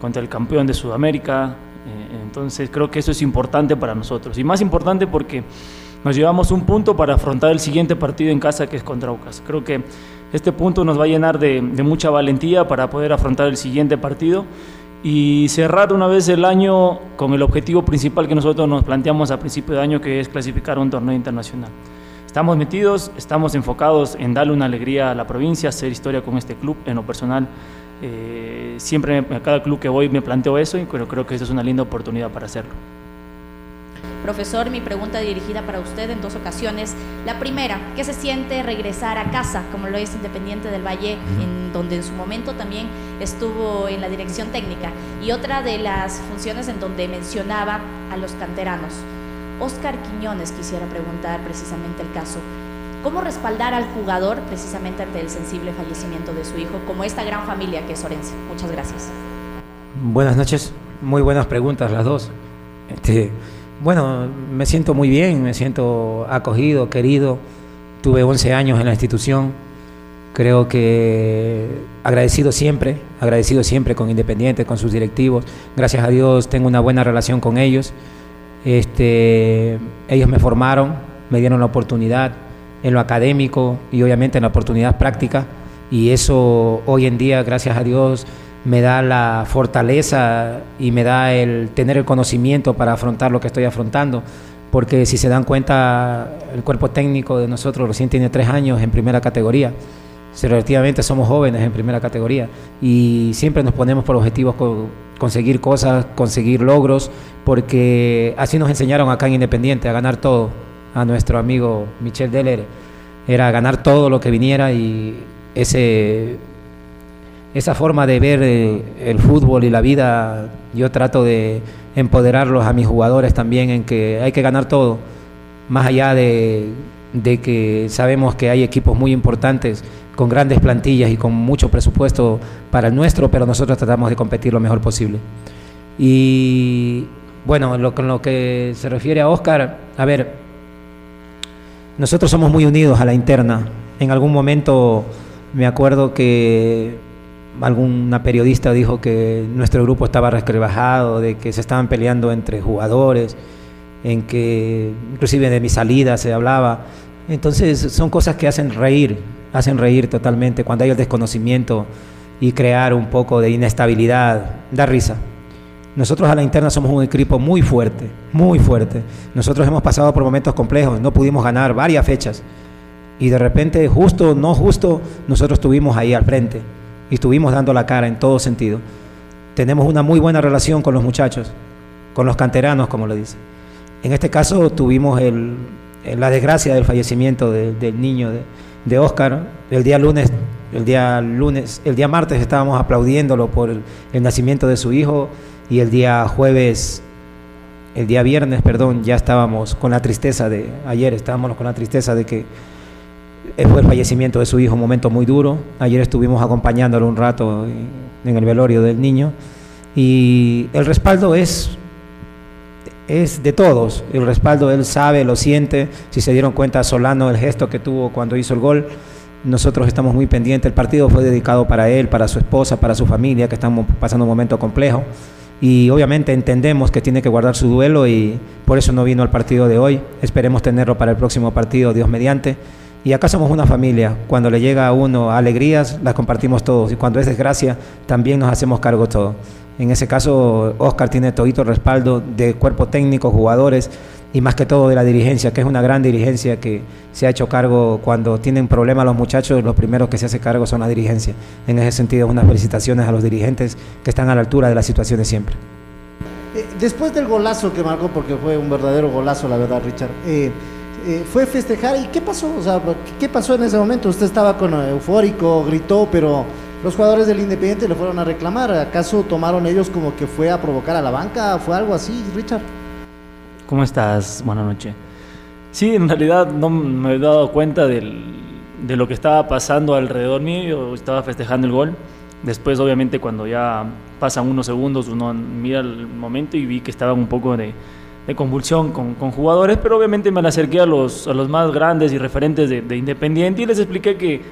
contra el campeón de Sudamérica, eh, entonces creo que eso es importante para nosotros y más importante porque nos llevamos un punto para afrontar el siguiente partido en casa que es contra Aucas. Creo que este punto nos va a llenar de, de mucha valentía para poder afrontar el siguiente partido y cerrar una vez el año con el objetivo principal que nosotros nos planteamos a principio de año, que es clasificar un torneo internacional. Estamos metidos, estamos enfocados en darle una alegría a la provincia, hacer historia con este club. En lo personal, eh, siempre a cada club que voy me planteo eso y creo, creo que esta es una linda oportunidad para hacerlo. Profesor, mi pregunta dirigida para usted en dos ocasiones. La primera, ¿qué se siente regresar a casa, como lo es Independiente del Valle, en donde en su momento también estuvo en la dirección técnica? Y otra de las funciones en donde mencionaba a los canteranos. Oscar Quiñones quisiera preguntar precisamente el caso. ¿Cómo respaldar al jugador precisamente ante el sensible fallecimiento de su hijo, como esta gran familia que es Orense? Muchas gracias. Buenas noches, muy buenas preguntas las dos. Este, bueno, me siento muy bien, me siento acogido, querido. Tuve 11 años en la institución. Creo que agradecido siempre, agradecido siempre con Independiente, con sus directivos. Gracias a Dios tengo una buena relación con ellos. Este, ellos me formaron, me dieron la oportunidad en lo académico y obviamente en la oportunidad práctica. Y eso hoy en día, gracias a Dios, me da la fortaleza y me da el tener el conocimiento para afrontar lo que estoy afrontando. Porque si se dan cuenta, el cuerpo técnico de nosotros recién tiene tres años en primera categoría. Relativamente somos jóvenes en primera categoría y siempre nos ponemos por objetivos conseguir cosas, conseguir logros, porque así nos enseñaron acá en Independiente a ganar todo. A nuestro amigo Michel Deller era ganar todo lo que viniera y ese esa forma de ver eh, el fútbol y la vida, yo trato de empoderarlos a mis jugadores también en que hay que ganar todo, más allá de, que sabemos que hay equipos muy importantes con grandes plantillas y con mucho presupuesto para el nuestro, pero nosotros tratamos de competir lo mejor posible. Y bueno, con lo que se refiere a Oscar, a ver, nosotros somos muy unidos a la interna. En algún momento me acuerdo que alguna periodista dijo que nuestro grupo estaba resquebrajado, de que se estaban peleando entre jugadores, en que inclusive de mi salida se hablaba. Entonces son cosas que hacen reír, hacen reír totalmente cuando hay el desconocimiento y crear un poco de inestabilidad, da risa. Nosotros a la interna somos un equipo muy fuerte, muy fuerte. Nosotros hemos pasado por momentos complejos, no pudimos ganar varias fechas Y de repente, justo, no justo, nosotros estuvimos ahí al frente y estuvimos dando la cara en todo sentido. Tenemos una muy buena relación con los muchachos, con los canteranos, como lo dice. En este caso tuvimos el, la desgracia del fallecimiento de- del niño de, Oscar. El día lunes, el día lunes, el día martes estábamos aplaudiéndolo por el, el nacimiento de su hijo y el día jueves, el día viernes, perdón, ya estábamos con la tristeza de ayer estábamos con la tristeza de que fue el fallecimiento de su hijo, un momento muy duro. Ayer estuvimos acompañándolo un rato en el velorio del niño y el respaldo es es de todos. El respaldo él sabe, lo siente. Si se dieron cuenta Solano el gesto que tuvo cuando hizo el gol, nosotros estamos muy pendientes. El partido fue dedicado para él, para su esposa, para su familia, que estamos pasando un momento complejo. Y obviamente entendemos que tiene que guardar su duelo y por eso no vino al partido de hoy. Esperemos tenerlo para el próximo partido, Dios mediante. Y acá somos una familia. Cuando le llega a uno alegrías, las compartimos todos. Y cuando es desgracia, también nos hacemos cargo todos. En ese caso, Oscar tiene todito el respaldo de cuerpo técnico, jugadores y más que todo de la dirigencia, que es una gran dirigencia que se ha hecho cargo cuando tienen problemas los muchachos, los primeros que se hace cargo son la dirigencia. En ese sentido, unas felicitaciones a los dirigentes que están a la altura de las situaciones siempre. Eh, después del golazo que marcó, porque fue un verdadero golazo, la verdad, Richard, eh, eh, fue festejar. ¿Y qué pasó? O sea, ¿qué pasó en ese momento? Usted estaba con eufórico, gritó, pero los jugadores del Independiente le fueron a reclamar. ¿Acaso tomaron ellos como que fue a provocar a la banca? ¿Fue algo así, Richard? ¿Cómo estás? Buenas noches. Sí, en realidad no me he dado cuenta del- de lo que estaba pasando alrededor mío. Yo estaba festejando el gol. Después, obviamente, cuando ya pasan unos segundos, uno mira el momento y vi que estaba un poco de, de convulsión con, con jugadores, pero obviamente me acerqué a los, a los más grandes y referentes de, de Independiente y les expliqué que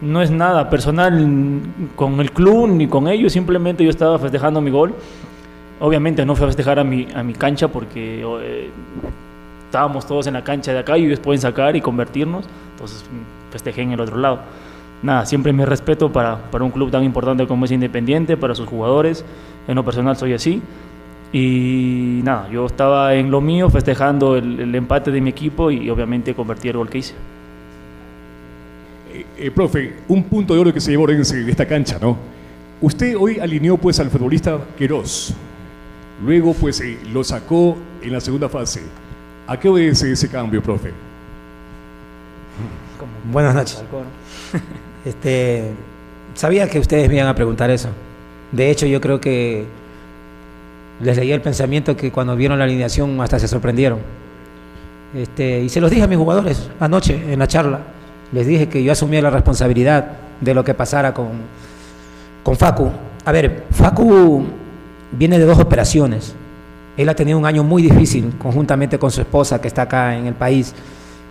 no es nada personal con el club ni con ellos, simplemente yo estaba festejando mi gol. Obviamente no fui a festejar a mi, a mi cancha porque eh, estábamos todos en la cancha de acá y ellos pueden sacar y convertirnos, entonces festejé en el otro lado. Nada, siempre mi respeto para, para un club tan importante como es Independiente, para sus jugadores, en lo personal soy así. Y nada, yo estaba en lo mío festejando el, el empate de mi equipo y obviamente convertí el gol que hice. Eh, eh, profe, un punto de oro que se llevó Orense de esta cancha, ¿no? Usted hoy alineó pues al futbolista Queiroz. Luego pues eh, lo sacó en la segunda fase. ¿A qué obedece ese cambio, profe? Buenas noches. Este, sabía que ustedes me iban a preguntar eso. De hecho, yo creo que les leí el pensamiento que cuando vieron la alineación hasta se sorprendieron. Este, y se los dije a mis jugadores anoche en la charla. Les dije que yo asumía la responsabilidad de lo que pasara con, con Facu. A ver, Facu viene de dos operaciones. Él ha tenido un año muy difícil conjuntamente con su esposa que está acá en el país.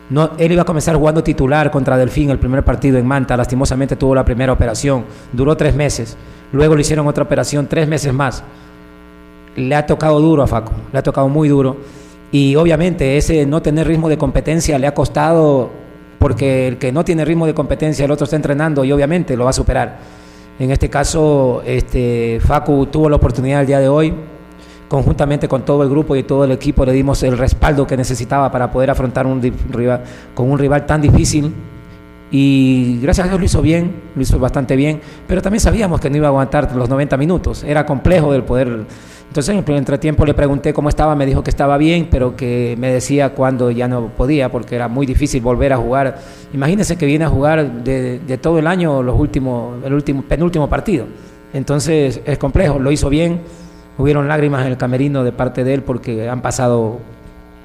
No, él iba a comenzar jugando titular contra Delfín el primer partido en Manta. Lastimosamente tuvo la primera operación. Duró tres meses. Luego le hicieron otra operación tres meses más. Le ha tocado duro a Facu. Le ha tocado muy duro. Y obviamente ese no tener ritmo de competencia le ha costado porque el que no tiene ritmo de competencia el otro está entrenando y obviamente lo va a superar. En este caso, este, Facu tuvo la oportunidad el día de hoy, conjuntamente con todo el grupo y todo el equipo le dimos el respaldo que necesitaba para poder afrontar un con un rival tan difícil. Y gracias a Dios lo hizo bien, lo hizo bastante bien, pero también sabíamos que no iba a aguantar los 90 minutos, era complejo el poder. Entonces en el entretiempo le pregunté cómo estaba, me dijo que estaba bien, pero que me decía cuándo ya no podía, porque era muy difícil volver a jugar. Imagínense que viene a jugar de, todo el año los últimos, el último, penúltimo partido. Entonces es complejo, lo hizo bien, hubieron lágrimas en el camerino de parte de él porque han pasado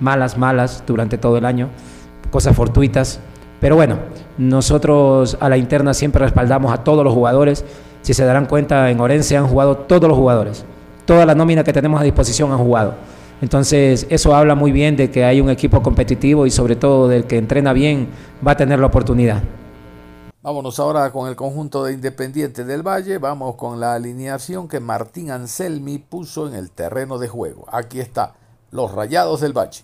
malas, malas durante todo el año, cosas fortuitas. Pero bueno, nosotros a la interna siempre respaldamos a todos los jugadores. Si se darán cuenta, en Orense han jugado todos los jugadores. Toda la nómina que tenemos a disposición han jugado. Entonces, eso habla muy bien de que hay un equipo competitivo y sobre todo del que entrena bien va a tener la oportunidad. Vámonos ahora con el conjunto de Independiente del Valle. Vamos con la alineación que Martín Anselmi puso en el terreno de juego. Aquí está, los Rayados del Valle.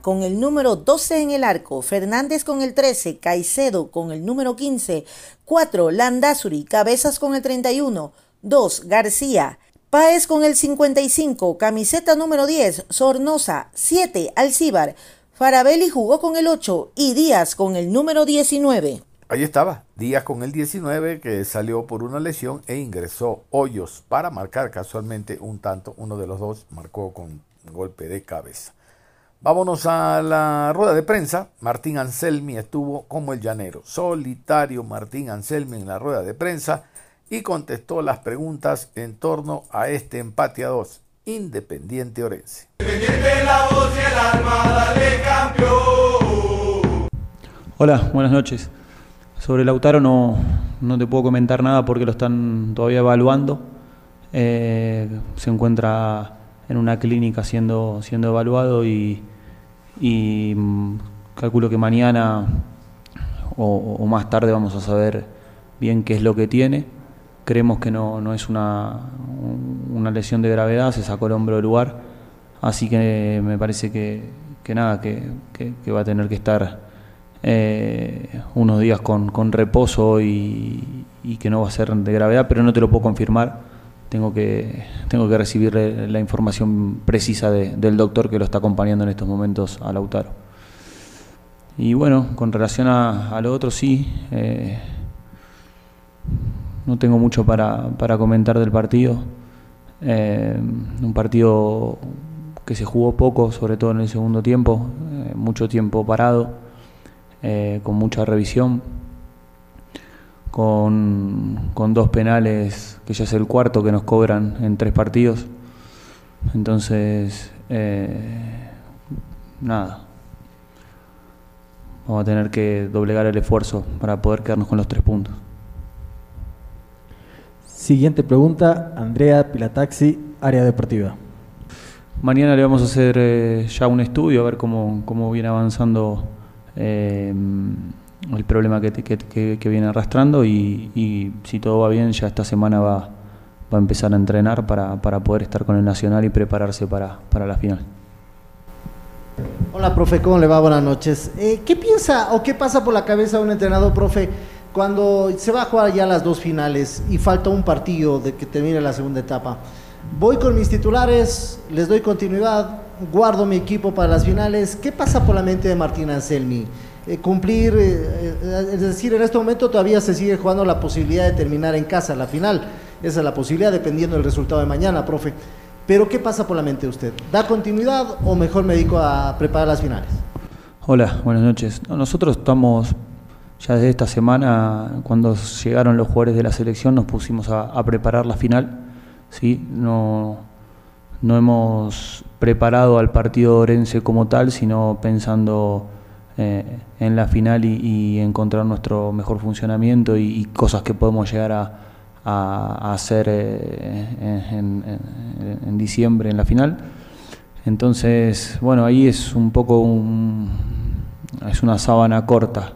Con el número 12 en el arco, Fernández con el 13, Caicedo con el número 15, 4 Landazuri, Cabezas con el 31, 2 García, Páez con el 55, camiseta número 10, Sornosa, 7, Alcíbar, Farabelli jugó con el 8 y Díaz con el número 19. Ahí estaba, Díaz con el 19 que salió por una lesión e ingresó Hoyos para marcar casualmente un tanto. Uno de los dos marcó con golpe de cabeza. Vámonos a la rueda de prensa. Martín Anselmi estuvo como el llanero. Solitario Martín Anselmi en la rueda de prensa y contestó las preguntas en torno a este empate a dos. Independiente Orense. Hola, buenas noches. Sobre Lautaro no, no te puedo comentar nada porque lo están todavía evaluando. Eh, se encuentra en una clínica siendo, siendo evaluado y, y, mm, calculo que mañana o, más tarde vamos a saber bien qué es lo que tiene. Creemos que no, no es una, una lesión de gravedad, se sacó el hombro del lugar, así que me parece que, que nada, que, que- que va a tener que estar eh, unos días con, con reposo y, y que no va a ser de gravedad, pero no te lo puedo confirmar. Tengo que, tengo que recibir la información precisa de- del doctor que lo está acompañando en estos momentos a Lautaro. Y bueno, con relación a, lo otro, sí, eh, no tengo mucho para, para comentar del partido. Eh, un partido que se jugó poco, sobre todo en el segundo tiempo, eh, mucho tiempo parado, con mucha revisión, con, con dos penales, que ya es el cuarto que nos cobran en tres partidos. Entonces, eh, nada, vamos a tener que doblegar el esfuerzo para poder quedarnos con los tres puntos. Siguiente pregunta, Andrea Pilataxi, área deportiva. Mañana le vamos a hacer eh, ya un estudio a ver cómo, cómo viene avanzando eh, el problema que, te- que- que- que viene arrastrando y, y si todo va bien ya esta semana va, va a empezar a entrenar para, para poder estar con el Nacional y prepararse para, para la final. Hola, profe, ¿cómo le va? Buenas noches. Eh, ¿Qué piensa o qué pasa por la cabeza de un entrenador, profe, cuando se va a jugar ya las dos finales y falta un partido de que termine la segunda etapa? Voy con mis titulares, les doy continuidad, guardo mi equipo para las finales. ¿Qué pasa por la mente de Martín Anselmi? Eh, cumplir, eh, eh, es decir, en este momento todavía se sigue jugando la posibilidad de terminar en casa la final. Esa es la posibilidad dependiendo del resultado de mañana, profe. Pero ¿qué pasa por la mente de usted? ¿Da continuidad o mejor me dedico a preparar las finales? Hola, buenas noches. No, nosotros estamos ya desde esta semana, cuando llegaron los jugadores de la selección, nos pusimos a, preparar la final. ¿sí? No, no hemos preparado al partido Orense como tal, sino pensando eh, en la final y, encontrar nuestro mejor funcionamiento y, cosas que podemos llegar a, hacer eh, en diciembre en la final. Entonces, bueno, ahí es un poco un, es una sábana corta,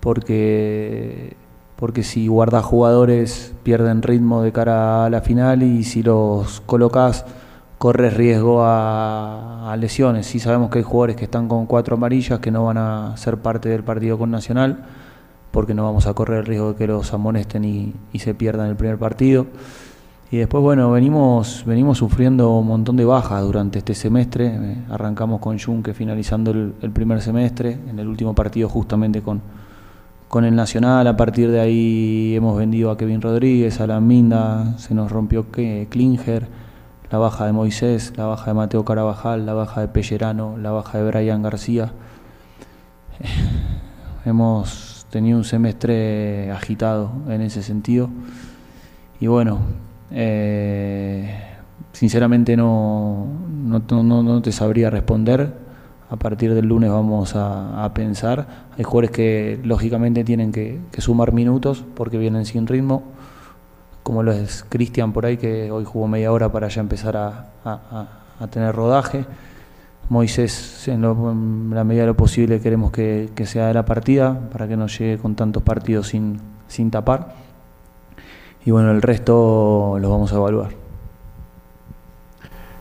porque, porque si guardas jugadores pierden ritmo de cara a la final y si los colocas corres riesgo a, lesiones. Sí sabemos que hay jugadores que están con cuatro amarillas que no van a ser parte del partido con Nacional, porque no vamos a correr el riesgo de que los amonesten y, se pierdan el primer partido. Y después, bueno, venimos, venimos sufriendo un montón de bajas durante este semestre. Eh, arrancamos con Junque finalizando el, primer semestre, en el último partido justamente con, con el Nacional. A partir de ahí hemos vendido a Kevin Rodríguez, a la Minda, se nos rompió Klinger, la baja de Moisés, la baja de Mateo Carabajal, la baja de Pellerano, la baja de Brian García. Hemos tenido un semestre agitado en ese sentido. Y bueno, eh, sinceramente no, no, no- no te sabría responder. A partir del lunes vamos a, pensar. Hay jugadores que lógicamente tienen que sumar minutos porque vienen sin ritmo, como lo es Cristian por ahí, que hoy jugó media hora para ya empezar a, a- a- tener rodaje. Moisés, en, lo- la medida de lo posible, queremos que, que sea de la partida para que no llegue con tantos partidos sin, sin tapar. Y bueno, el resto lo vamos a evaluar.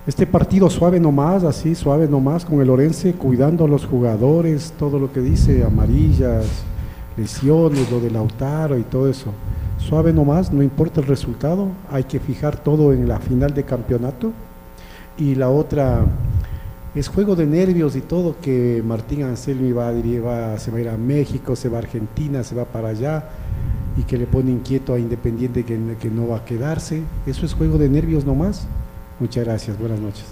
Este partido suave nomás, así, suave nomás, con el Orense, cuidando a los jugadores, todo lo que dice, amarillas, lesiones, lo de Lautaro y todo eso. Suave nomás, no importa el resultado, hay que fijar todo en la final de campeonato. Y la otra es juego de nervios y todo, que Martín Anselmi va, va, se va a ir a México, se va a Argentina, se va para allá y que le pone inquieto a Independiente que, que no va a quedarse. Eso es juego de nervios nomás. Muchas gracias, buenas noches.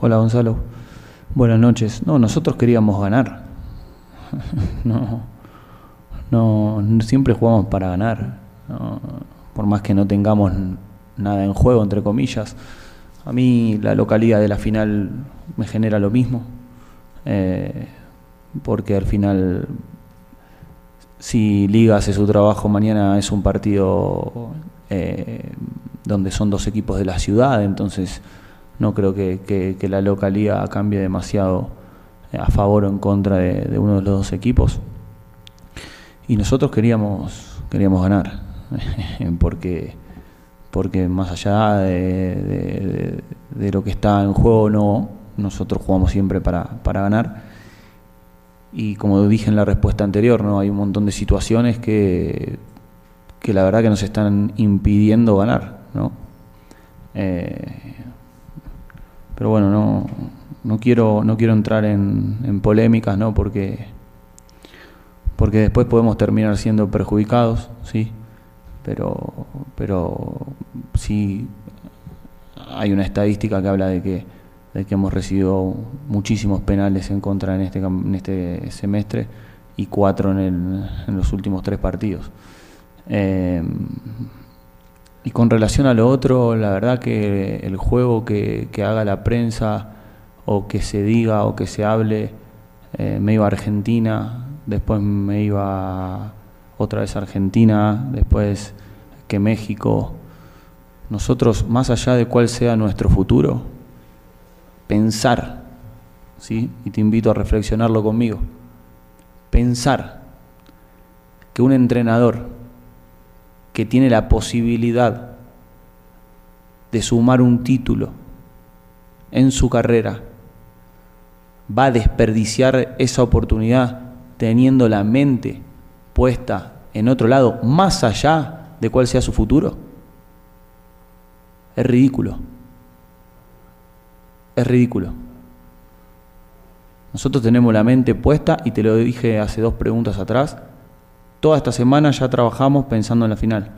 Hola Gonzalo, buenas noches. No, nosotros queríamos ganar. no, no, siempre jugamos para ganar. Por más que no tengamos nada en juego, entre comillas. A mí la localidad de la final me genera lo mismo, eh, porque al final si Liga hace su trabajo mañana es un partido eh, donde son dos equipos de la ciudad, entonces no creo que, la localidad cambie demasiado a favor o en contra de, uno de los dos equipos. Y nosotros queríamos, queríamos ganar, porque, porque más allá de, lo que está en juego no, nosotros jugamos siempre para, para ganar y como dije en la respuesta anterior, ¿no? hay un montón de situaciones que, que la verdad que nos están impidiendo ganar. ¿no? Eh, pero bueno, no, no, quiero, no quiero entrar en, en polémicas, ¿no? porque, porque después podemos terminar siendo perjudicados, ¿sí? Pero, pero sí hay una estadística que habla de que de que hemos recibido muchísimos penales en contra en este, en este semestre y cuatro en, los últimos tres partidos. Eh, y con relación a lo otro, la verdad que el juego que, haga la prensa o que se diga o que se hable, eh, me iba a Argentina, después me iba otra vez Argentina, después que México. Nosotros, más allá de cuál sea nuestro futuro, pensar, ¿sí? y te invito a reflexionarlo conmigo, pensar que un entrenador que tiene la posibilidad de sumar un título en su carrera, va a desperdiciar esa oportunidad teniendo la mente puesta en otro lado, más allá de cuál sea su futuro? Es ridículo es ridículo. Nosotros tenemos la mente puesta, y te lo dije hace dos preguntas atrás, toda esta semana ya trabajamos pensando en la final.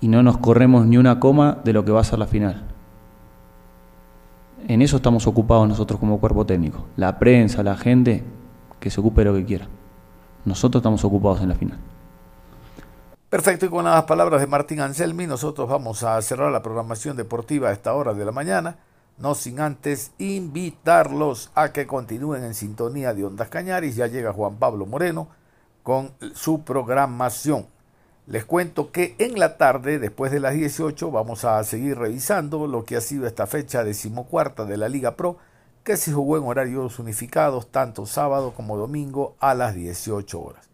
Y no nos corremos ni una coma de lo que va a ser la final. En eso estamos ocupados nosotros como cuerpo técnico. La prensa, la gente, que se ocupe de lo que quiera. Nosotros estamos ocupados en la final. Perfecto, y con las palabras de Martín Anselmi, nosotros vamos a cerrar la programación deportiva a esta hora de la mañana no sin antes invitarlos a que continúen en sintonía de Ondas Cañaris. Ya llega Juan Pablo Moreno con su programación. Les cuento que en la tarde, después de las 18, vamos a seguir revisando lo que ha sido esta fecha decimocuarta de la Liga Pro, que se jugó en horarios unificados, tanto sábado como domingo a las 18 horas.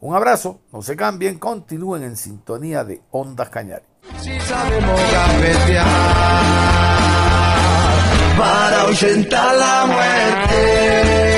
Un abrazo, no se cambien, continúen en sintonía de Ondas Cañaris para ahuyentar la muerte.